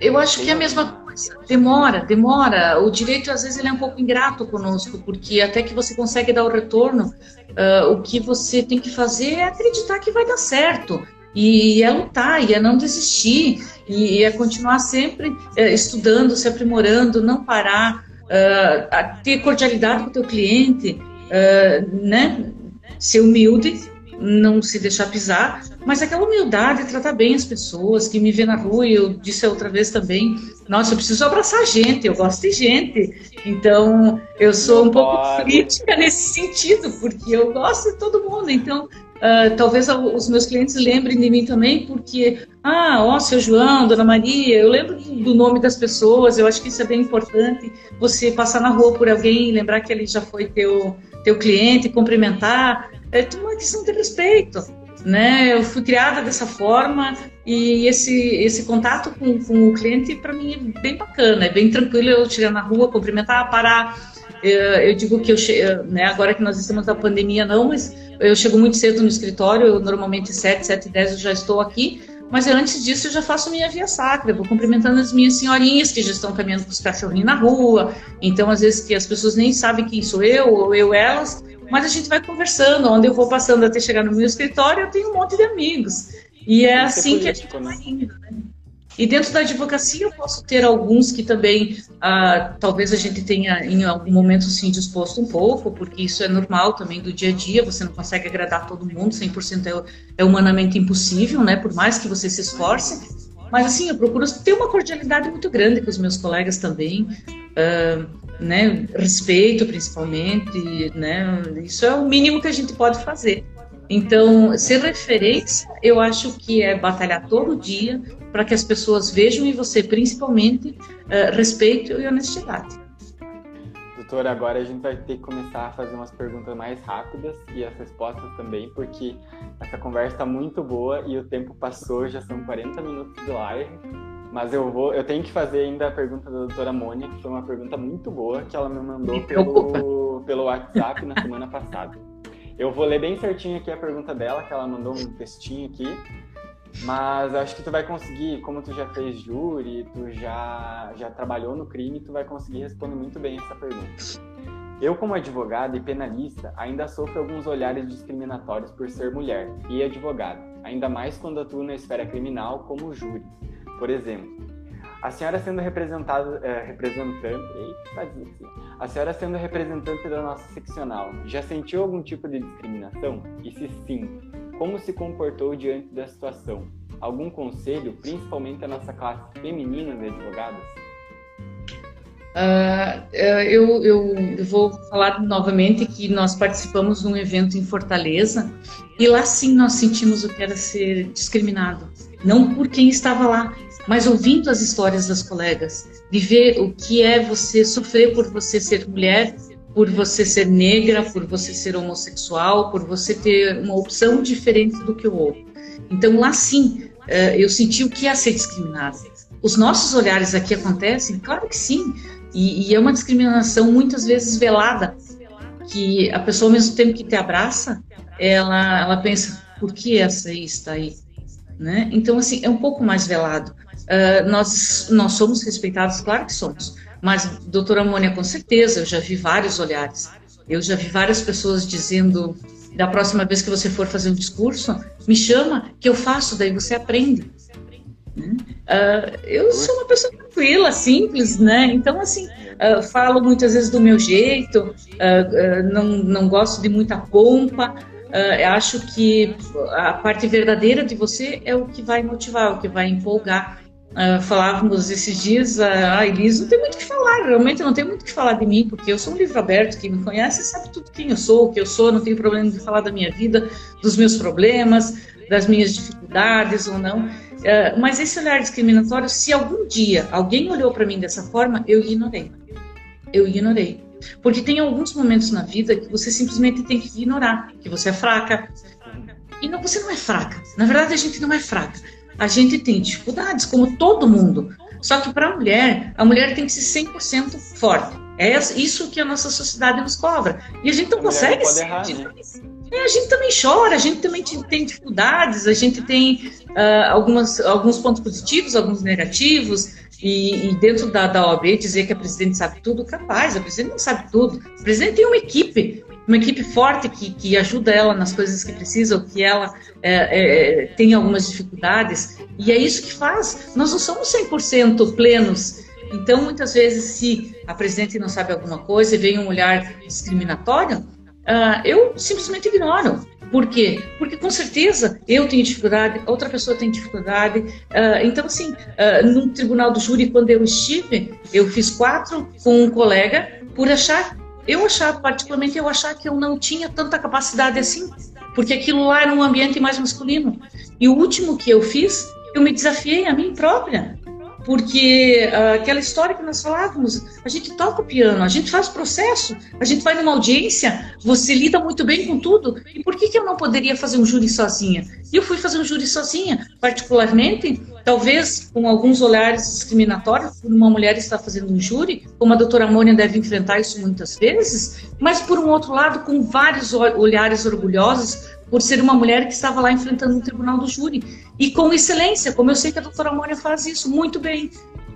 Eu acho que é a mesma coisa. Demora, demora. O direito às vezes ele é um pouco ingrato conosco, porque até que você consegue dar o retorno, uh, o que você tem que fazer é acreditar que vai dar certo. E é lutar, e é não desistir, e é continuar sempre uh, estudando, se aprimorando, não parar uh, ter cordialidade com o teu cliente, uh, né? Ser humilde, não se deixar pisar, mas aquela humildade, tratar bem as pessoas, que me vê na rua, eu disse outra vez também, nossa, eu preciso abraçar gente, eu gosto de gente, então eu sou um pouco crítica nesse sentido, porque eu gosto de todo mundo, então Uh, talvez os meus clientes lembrem de mim também, porque, ah, ó, seu João, Dona Maria, eu lembro do nome das pessoas, eu acho que isso é bem importante, você passar na rua por alguém lembrar que ele já foi teu, teu cliente, cumprimentar, é tudo uma questão de respeito, né? Eu fui criada dessa forma e esse, esse contato com, com o cliente, para mim, é bem bacana, é bem tranquilo eu chegar na rua, cumprimentar, parar, eu digo que eu, né, agora que nós estamos na pandemia, não, mas eu chego muito cedo no escritório, eu normalmente 7, 7 e 10 eu já estou aqui, mas antes disso eu já faço minha via sacra, vou cumprimentando as minhas senhorinhas que já estão caminhando com os cachorrinhos na rua, então às vezes que as pessoas nem sabem quem sou eu, ou eu elas, mas a gente vai conversando, onde eu vou passando até chegar no meu escritório, eu tenho um monte de amigos, e é assim político, que a gente né? vai indo, né? E dentro da advocacia eu posso ter alguns que também ah, talvez a gente tenha em algum momento sim disposto um pouco, porque isso é normal também do dia a dia, você não consegue agradar todo mundo, 100% é, é humanamente impossível, né, por mais que você se esforce. Mas assim, eu procuro ter uma cordialidade muito grande com os meus colegas também, ah, né, respeito principalmente, né, isso é o mínimo que a gente pode fazer. Então, ser referência, eu acho que é batalhar todo dia para que as pessoas vejam em você, principalmente, uh, respeito e honestidade. Doutora, agora a gente vai ter que começar a fazer umas perguntas mais rápidas e as respostas também, porque essa conversa está muito boa e o tempo passou, já são 40 minutos de live. Mas eu vou, eu tenho que fazer ainda a pergunta da doutora Mônica, que foi uma pergunta muito boa que ela me mandou pelo, pelo WhatsApp na semana passada. Eu vou ler bem certinho aqui a pergunta dela, que ela mandou um textinho aqui. Mas acho que tu vai conseguir, como tu já fez júri, tu já, já trabalhou no crime, tu vai conseguir responder muito bem essa pergunta. Eu, como advogada e penalista, ainda sofro alguns olhares discriminatórios por ser mulher e advogada, ainda mais quando atuo na esfera criminal como júri. Por exemplo, a senhora sendo representada, é, representante, eita, a senhora sendo representante da nossa seccional, já sentiu algum tipo de discriminação? E se sim, como se comportou diante da situação? Algum conselho, principalmente a nossa classe feminina de advogados? Uh, eu, eu, eu, vou falar novamente que nós participamos de um evento em Fortaleza e lá sim nós sentimos o que era ser discriminado. Não por quem estava lá, mas ouvindo as histórias das colegas, de ver o que é você sofrer por você ser mulher por você ser negra, por você ser homossexual, por você ter uma opção diferente do que o outro. Então, lá sim, eh, eu senti o que é ser discriminada. Os nossos olhares aqui acontecem? Claro que sim. E, e, é uma discriminação muitas vezes velada, que a pessoa, ao mesmo tempo que te abraça, ela, ela pensa, por que essa aí está aí? Né? Então, assim, é um pouco mais velado. Uh, nós, nós somos respeitados, claro que somos, mas, doutora Mônia, com certeza, eu já vi vários olhares. Eu já vi várias pessoas dizendo: da próxima vez que você for fazer um discurso, me chama, que eu faço, daí você aprende. Uh, eu sou uma pessoa tranquila, simples, né? Então, assim, uh, falo muitas vezes do meu jeito, uh, não, não gosto de muita pompa. acho que a parte verdadeira de você é o que vai motivar, o que vai empolgar. Uh, falávamos esses dias, a uh, Elis não tem muito o que falar, realmente não tem muito o que falar de mim, porque eu sou um livro aberto, quem me conhece sabe tudo quem eu sou, o que eu sou, não tenho problema de falar da minha vida, dos meus problemas, das minhas dificuldades ou não. Uh, mas esse olhar discriminatório, se algum dia alguém olhou para mim dessa forma, eu ignorei. Eu ignorei. Porque tem alguns momentos na vida que você simplesmente tem que ignorar, que você é fraca. E não, você não é fraca. Na verdade, a gente não é fraca a gente tem dificuldades, como todo mundo. Só que para a mulher, a mulher tem que ser 100% forte. É isso que a nossa sociedade nos cobra. E a gente não a consegue. Não errar, né? é, a gente também chora, a gente também tem dificuldades, a gente tem uh, algumas, alguns pontos positivos, alguns negativos. E, e, dentro da, da OAB dizer que a presidente sabe tudo, capaz, a presidente não sabe tudo. A presidente tem uma equipe uma equipe forte que, que ajuda ela nas coisas que precisa, ou que ela é, é, tem algumas dificuldades, e é isso que faz. Nós não somos 100% plenos. Então, muitas vezes, se a presidente não sabe alguma coisa e vem um olhar discriminatório, uh, eu simplesmente ignoro. Por quê? Porque com certeza eu tenho dificuldade, outra pessoa tem dificuldade. Uh, então, assim, uh, no tribunal do júri, quando eu estive, eu fiz quatro com um colega por achar eu achava, particularmente, eu achava que eu não tinha tanta capacidade assim, porque aquilo lá era um ambiente mais masculino. E o último que eu fiz, eu me desafiei a mim própria, porque uh, aquela história que nós falávamos, a gente toca o piano, a gente faz processo, a gente vai numa audiência, você lida muito bem com tudo, e por que, que eu não poderia fazer um júri sozinha? E eu fui fazer um júri sozinha, particularmente talvez com alguns olhares discriminatórios, por uma mulher estar fazendo um júri, como a doutora Mônia deve enfrentar isso muitas vezes, mas por um outro lado, com vários olhares orgulhosos por ser uma mulher que estava lá enfrentando o tribunal do júri. E com excelência, como eu sei que a doutora Mônia faz isso muito bem,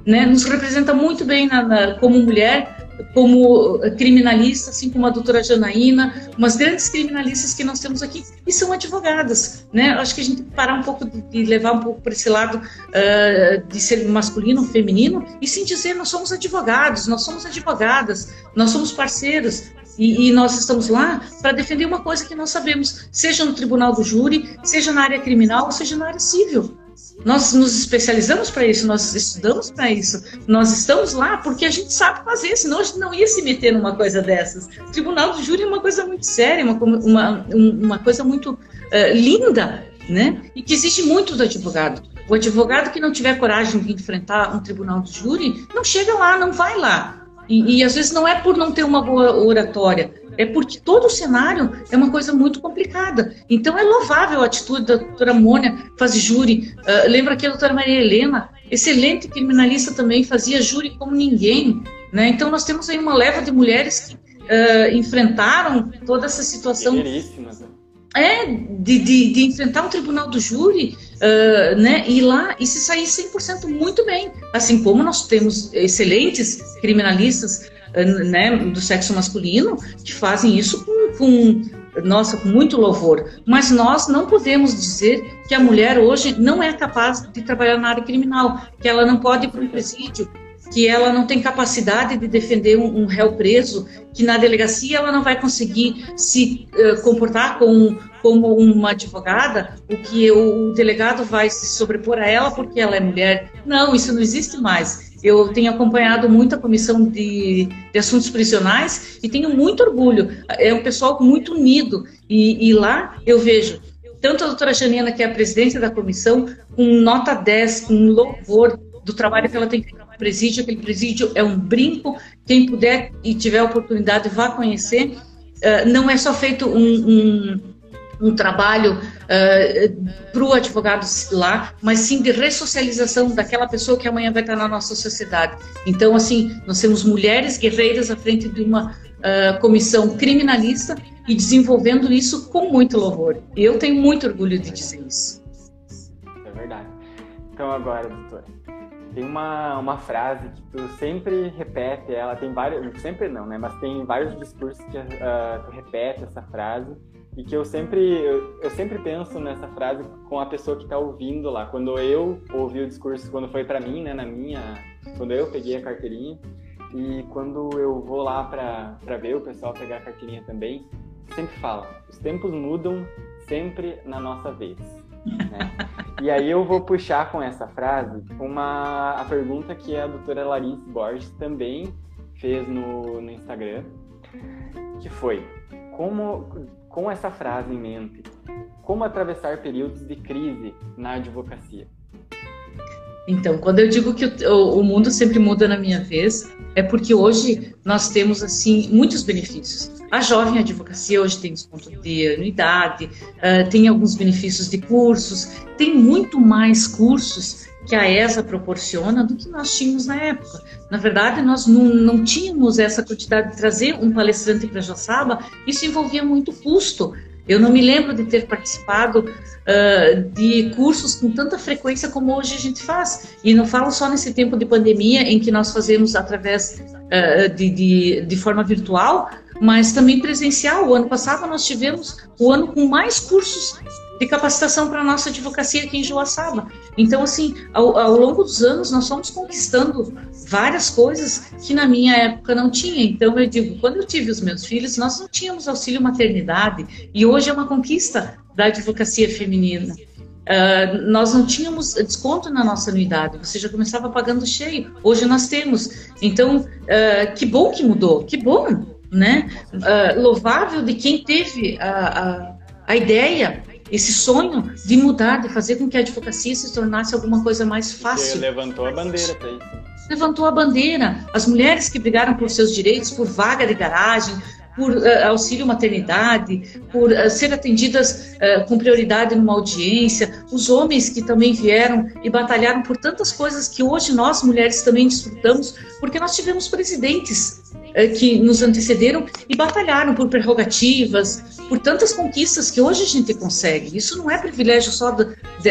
né? nos representa muito bem na, na, como mulher como criminalista, assim como a doutora Janaína, umas grandes criminalistas que nós temos aqui, e são advogadas, né? Acho que a gente tem que parar um pouco de, de levar um pouco para esse lado uh, de ser masculino, feminino, e sim dizer, nós somos advogados, nós somos advogadas, nós somos parceiros, e, e, nós estamos lá para defender uma coisa que nós sabemos, seja no tribunal do júri, seja na área criminal, seja na área civil. Nós nos especializamos para isso, nós estudamos para isso, nós estamos lá porque a gente sabe fazer, senão a gente não ia se meter numa coisa dessas. O tribunal do júri é uma coisa muito séria, uma, uma, uma coisa muito uh, linda, né? E que existe muito do advogado. O advogado que não tiver coragem de enfrentar um tribunal do júri, não chega lá, não vai lá. E, e, às vezes não é por não ter uma boa oratória, é porque todo o cenário é uma coisa muito complicada. Então é louvável a atitude da doutora Mônia, fazer júri. Uh, lembra que a doutora Maria Helena, excelente criminalista também, fazia júri como ninguém. Né? Então nós temos aí uma leva de mulheres que uh, enfrentaram toda essa situação. Né? É, de, de, de, enfrentar um tribunal do júri, uh, né, ir lá e se sair 100% muito bem. Assim como nós temos excelentes criminalistas uh, né, do sexo masculino que fazem isso com, com nossa, com muito louvor. Mas nós não podemos dizer que a mulher hoje não é capaz de trabalhar na área criminal, que ela não pode ir para um presídio, que ela não tem capacidade de defender um, um, réu preso, que na delegacia ela não vai conseguir se uh, comportar com, como uma advogada, o que o, o delegado vai se sobrepor a ela porque ela é mulher. Não, isso não existe mais. Eu tenho acompanhado muito a comissão de, de, assuntos prisionais e tenho muito orgulho. É um pessoal muito unido. E, e, lá eu vejo tanto a doutora Janina, que é a presidente da comissão, com nota 10, com louvor do trabalho que ela tem feito presídio. Aquele presídio é um brinco. Quem puder e tiver oportunidade, vá conhecer. Uh, não é só feito um, um um trabalho uh, eh, para o advogado lá, mas sim de ressocialização daquela pessoa que amanhã vai estar na nossa sociedade. Então, assim, nós temos mulheres guerreiras à frente de uma uh, comissão criminalista e desenvolvendo isso com muito louvor. Eu tenho muito orgulho de dizer isso. É verdade. Então, agora, doutora, tem uma, uma frase que tu sempre repete, ela tem vários, sempre não, né? Mas tem vários discursos que uh, tu repete essa frase e que eu sempre eu, eu, sempre penso nessa frase com a pessoa que está ouvindo lá quando eu ouvi o discurso quando foi para mim né na minha quando eu peguei a carteirinha e quando eu vou lá para ver o pessoal pegar a carteirinha também sempre fala os tempos mudam sempre na nossa vez né? e aí eu vou puxar com essa frase uma a pergunta que a doutora Larissa Borges também fez no, no Instagram que foi como com essa frase em mente, como atravessar períodos de crise na advocacia? Então, quando eu digo que o, o, mundo sempre muda na minha vez, é porque hoje nós temos assim muitos benefícios. A jovem advocacia hoje tem desconto de anuidade, uh, tem alguns benefícios de cursos, tem muito mais cursos que a ESA proporciona do que nós tínhamos na época. Na verdade, nós não, não tínhamos essa quantidade de trazer um palestrante para Joçaba, isso envolvia muito custo. Eu não me lembro de ter participado uh, de cursos com tanta frequência como hoje a gente faz. E não falo só nesse tempo de pandemia em que nós fazemos através uh, de, de, de forma virtual, mas também presencial. O ano passado nós tivemos o ano com mais cursos de capacitação para a nossa advocacia aqui em Joaçaba. Então, assim, ao, ao, longo dos anos, nós fomos conquistando várias coisas que na minha época não tinha. Então, eu digo, quando eu tive os meus filhos, nós não tínhamos auxílio maternidade, e hoje é uma conquista da advocacia feminina. Uh, nós não tínhamos desconto na nossa anuidade, você já começava pagando cheio. Hoje nós temos. Então, uh, que bom que mudou, que bom, né? Uh, louvável de quem teve a, a, a ideia esse sonho de mudar, de fazer com que a advocacia se tornasse alguma coisa mais fácil. Você levantou a bandeira para isso. Levantou a bandeira. As mulheres que brigaram por seus direitos, por vaga de garagem, por uh, auxílio maternidade, por uh, ser atendidas uh, com prioridade numa audiência, os homens que também vieram e batalharam por tantas coisas que hoje nós mulheres também desfrutamos, porque nós tivemos presidentes que nos antecederam e batalharam por prerrogativas, por tantas conquistas que hoje a gente consegue. Isso não é privilégio só de,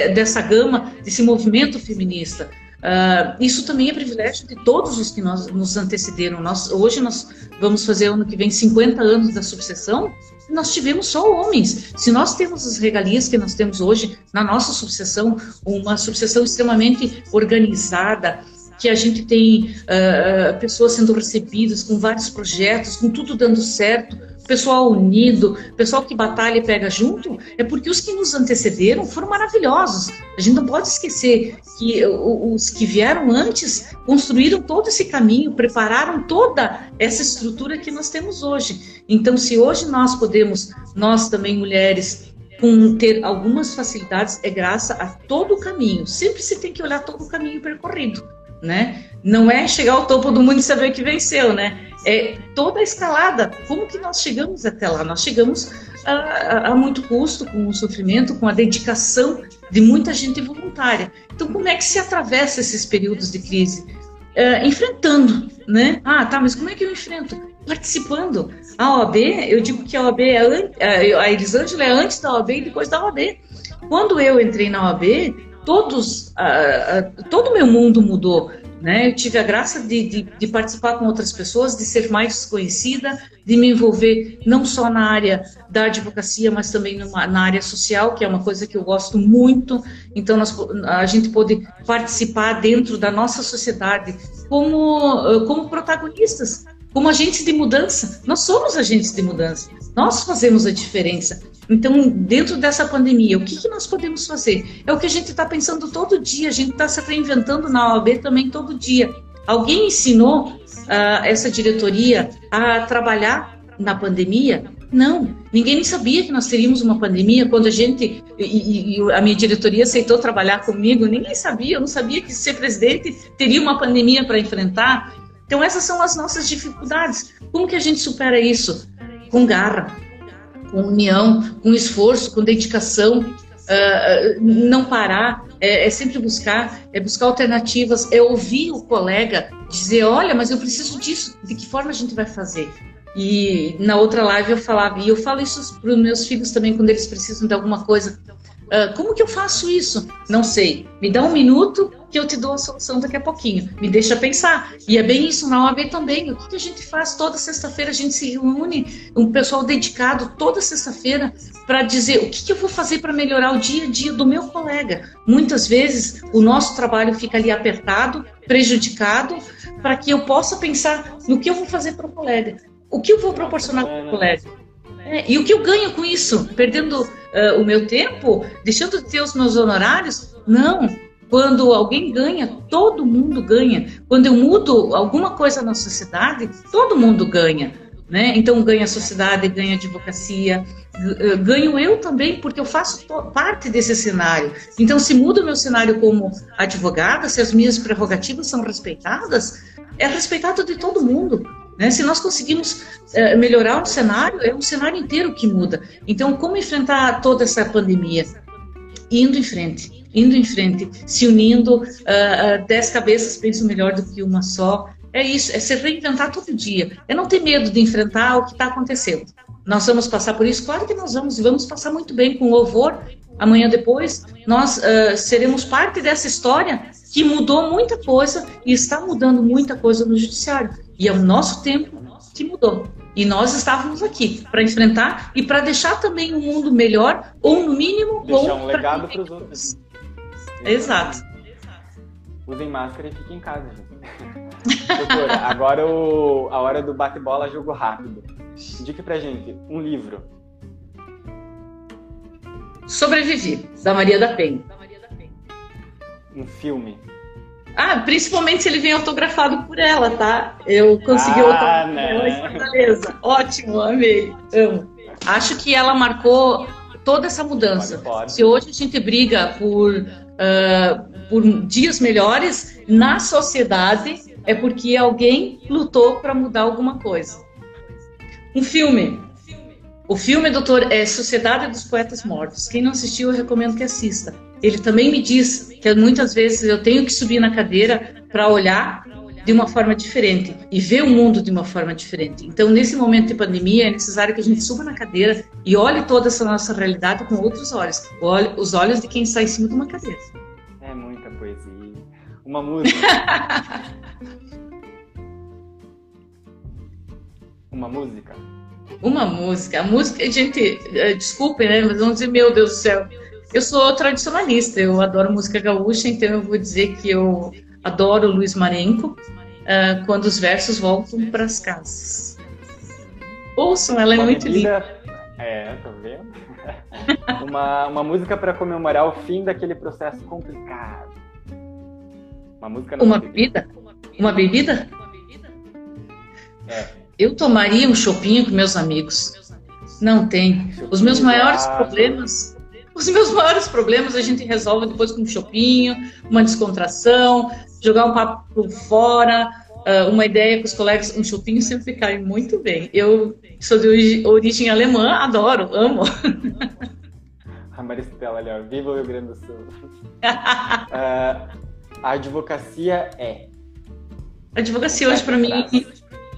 dessa gama, desse movimento feminista. Uh, isso também é privilégio de todos os que nós, nos antecederam. Nós, hoje nós vamos fazer ano que vem 50 anos da subseção. Nós tivemos só homens. Se nós temos as regalias que nós temos hoje na nossa subseção, uma subseção extremamente organizada, que a gente tem uh, pessoas sendo recebidas com vários projetos, com tudo dando certo, pessoal unido, pessoal que batalha e pega junto, é porque os que nos antecederam foram maravilhosos. A gente não pode esquecer que os que vieram antes construíram todo esse caminho, prepararam toda essa estrutura que nós temos hoje. Então, se hoje nós podemos, nós também mulheres, com ter algumas facilidades, é graças a todo o caminho. Sempre se tem que olhar todo o caminho percorrido, né? Não é chegar ao topo do mundo e saber que venceu, né? É, toda a escalada, como que nós chegamos até lá? Nós chegamos a, a, a, muito custo, com o sofrimento, com a dedicação de muita gente voluntária. Então, como é que se atravessa esses períodos de crise? É, enfrentando, né? Ah, tá, mas como é que eu enfrento? participando. A OAB, eu digo que a OAB é a Elisângela é antes da OAB e depois da OAB. Quando eu entrei na OAB, todos, uh, uh, todo o meu mundo mudou. Né? Eu tive a graça de, de, de, participar com outras pessoas, de ser mais conhecida, de me envolver não só na área da advocacia, mas também numa, na área social, que é uma coisa que eu gosto muito. Então, nós, a gente pode participar dentro da nossa sociedade como, como protagonistas, como agentes de mudança. Nós somos agentes de mudança, nós fazemos a diferença. Então, dentro dessa pandemia, o que, que nós podemos fazer? É o que a gente está pensando todo dia, a gente está se reinventando na OAB também todo dia. Alguém ensinou uh, essa diretoria a trabalhar na pandemia? Não, ninguém nem sabia que nós teríamos uma pandemia. Quando a gente, e, e, a minha diretoria aceitou trabalhar comigo, ninguém sabia, eu não sabia que ser presidente teria uma pandemia para enfrentar. Então, essas são as nossas dificuldades. Como que a gente supera isso? Com garra, com união, com esforço, com dedicação, uh, não parar, é, é, sempre buscar, é buscar alternativas, é ouvir o colega dizer, olha, mas eu preciso disso, de que forma a gente vai fazer? E na outra live eu falava, e eu falo isso para os meus filhos também, quando eles precisam de alguma coisa, Uh, como que eu faço isso? Não sei. Me dá um minuto que eu te dou a solução daqui a pouquinho. Me deixa pensar. E é bem isso na OAB também. O que, que a gente faz toda sexta-feira? A gente se reúne, um pessoal dedicado toda sexta-feira para dizer o que, que eu vou fazer para melhorar o dia a dia do meu colega. Muitas vezes o nosso trabalho fica ali apertado, prejudicado, para que eu possa pensar no que eu vou fazer para o colega. O que eu vou proporcionar para o colega? É, e o que eu ganho com isso? Perdendo uh, o meu tempo? Deixando de ter os meus honorários? Não. Quando alguém ganha, todo mundo ganha. Quando eu mudo alguma coisa na sociedade, todo mundo ganha. Né? Então ganha a sociedade, ganha a advocacia, ganho eu também, porque eu faço parte desse cenário. Então, se muda o meu cenário como advogada, se as minhas prerrogativas são respeitadas, é respeitado de todo mundo. Né? Se nós conseguimos é, melhorar o cenário, é um cenário inteiro que muda. Então, como enfrentar toda essa pandemia? Indo em frente, indo em frente, se unindo, uh, uh, dez cabeças pensam melhor do que uma só. É isso, é se reinventar todo dia. É não ter medo de enfrentar o que está acontecendo. Nós vamos passar por isso? Claro que nós vamos, e vamos passar muito bem com louvor. Amanhã depois, nós uh, seremos parte dessa história que mudou muita coisa e está mudando muita coisa no judiciário. E é o nosso tempo que mudou. E nós estávamos aqui para enfrentar e para deixar também um mundo melhor, ou no mínimo, deixar um legado para os outros. Exato. Usem máscara e fiquem em casa, gente. Doutora, agora o, a hora do bate-bola, jogo rápido. Indique pra gente um livro. Sobrevivi, da Maria da Penha. Um filme. Ah, principalmente se ele vem autografado por ela, tá? Eu consegui ah, autografar ela em Fortaleza. Ótimo, amei. Amo. Acho que ela marcou toda essa mudança. Pode, pode. Se hoje a gente briga por, uh, por dias melhores na sociedade, é porque alguém lutou para mudar alguma coisa. Um filme. O filme, doutor, é Sociedade dos Poetas Mortos. Quem não assistiu, eu recomendo que assista ele também me diz que muitas vezes eu tenho que subir na cadeira para olhar de uma forma diferente e ver o mundo de uma forma diferente. Então, nesse momento de pandemia, é necessário que a gente suba na cadeira e olhe toda essa nossa realidade com outros olhos, os olhos de quem está em cima de uma cadeira. É muita poesia. Uma música. <laughs> uma música. Uma música. A música, gente, eh, desculpe, né? Mas vamos dizer, meu Deus do céu eu sou tradicionalista, eu adoro música gaúcha, então eu vou dizer que eu adoro Luiz Marenco uh, quando os versos voltam para as casas. Ouçam, ela é muito linda. É, tá vendo? <laughs> uma, uma música para comemorar o fim daquele processo complicado. Uma música Uma bebida? Uma bebida? É. Eu tomaria um chopinho com meus amigos. Não tem. Os meus maiores problemas os meus maiores problemas a gente resolve depois com um chopinho, uma descontração, jogar um papo fora, uh, uma ideia com os colegas. Um chopinho sempre cai muito bem. Eu sou de origem alemã, adoro, amo. <laughs> A Maristela ali, ó, viva o Rio Grande do Sul. uh, <laughs> a advocacia é? A advocacia hoje para mim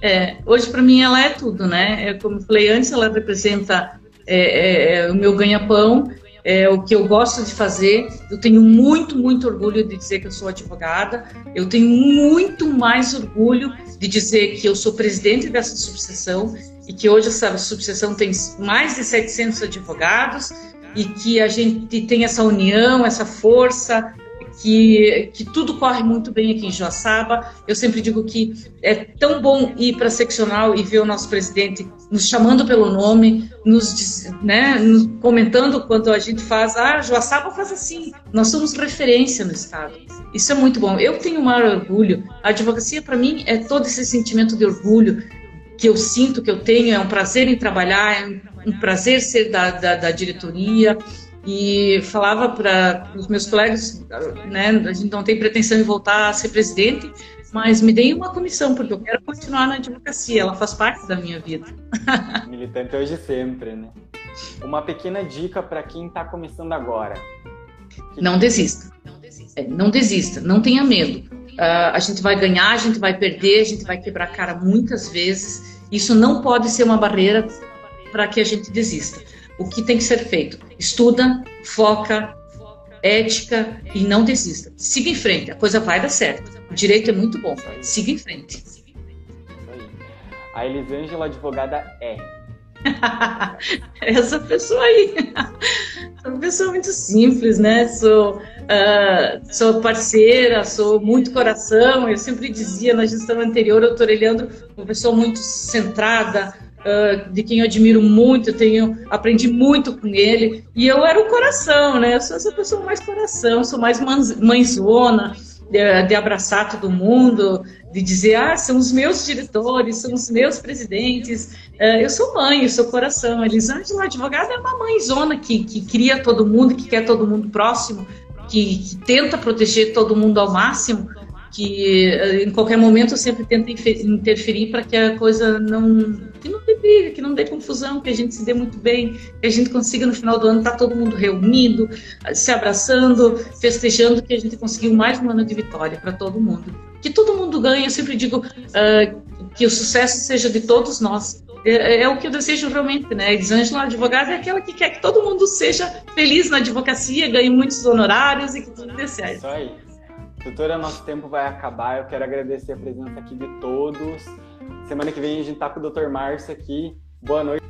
É, hoje, para mim, ela é tudo, né? É, como eu falei antes, ela representa é, é, é o meu ganha-pão, é o que eu gosto de fazer. Eu tenho muito, muito orgulho de dizer que eu sou advogada. Eu tenho muito mais orgulho de dizer que eu sou presidente dessa subseção e que hoje essa subseção tem mais de 700 advogados e que a gente tem essa união, essa força, que, que tudo corre muito bem aqui em Joaçaba. Eu sempre digo que é tão bom ir para a seccional e ver o nosso presidente nos chamando pelo nome, nos, né, nos comentando o quanto a gente faz. Ah, Joaçaba faz assim. Nós somos referência no Estado. Isso é muito bom. Eu tenho o maior orgulho. A advocacia, para mim, é todo esse sentimento de orgulho que eu sinto, que eu tenho. É um prazer em trabalhar, é um prazer ser da, da, da diretoria e falava para os meus colegas, né, a gente não tem pretensão de voltar a ser presidente, mas me deem uma comissão, porque eu quero continuar na advocacia, ela faz parte da minha vida. <laughs> Militante hoje sempre, né? Uma pequena dica para quem está começando agora. Não desista. É, não desista, não tenha medo. Uh, a gente vai ganhar, a gente vai perder, a gente vai quebrar a cara muitas vezes. Isso não pode ser uma barreira para que a gente desista o que tem que ser feito. Estuda, foca, ética e não desista. Siga em frente, a coisa vai dar certo. O direito é muito bom. Siga em frente. A Elisângela advogada é. <laughs> Essa pessoa aí. Sou uma pessoa muito simples, né? Sou, uh, sou parceira, sou muito coração. Eu sempre dizia na gestão anterior, doutor Eliandro, uma pessoa muito centrada, uh, de quem eu admiro muito, tenho, aprendi muito com ele, e eu era o coração, né? Eu sou essa pessoa mais coração, sou mais mãezona, de, de abraçar todo mundo, de dizer, ah, são os meus diretores, são os meus presidentes. Uh, eu sou mãe, eu sou coração. Elisângela, advogada, é uma mãezona que, que cria todo mundo, que quer todo mundo próximo, que, que tenta proteger todo mundo ao máximo que eh, em qualquer momento sempre tento interferir para que a coisa não briga, que não dê confusão, que a gente se dê muito bem, que a gente consiga no final do ano estar tá todo mundo reunido, se abraçando, festejando que a gente conseguiu mais um ano de vitória para todo mundo. Que todo mundo ganhe, eu sempre digo uh, que o sucesso seja de todos nós. É, é, é, o que eu desejo realmente, né? Elisângela, advogada, é aquela que quer que todo mundo seja feliz na advocacia, ganhe muitos honorários e que tudo dê certo. Isso aí. Doutora, nosso tempo vai acabar. Eu quero agradecer a presença aqui de todos. Semana que vem a gente tá com o Dr. Márcio aqui. Boa noite.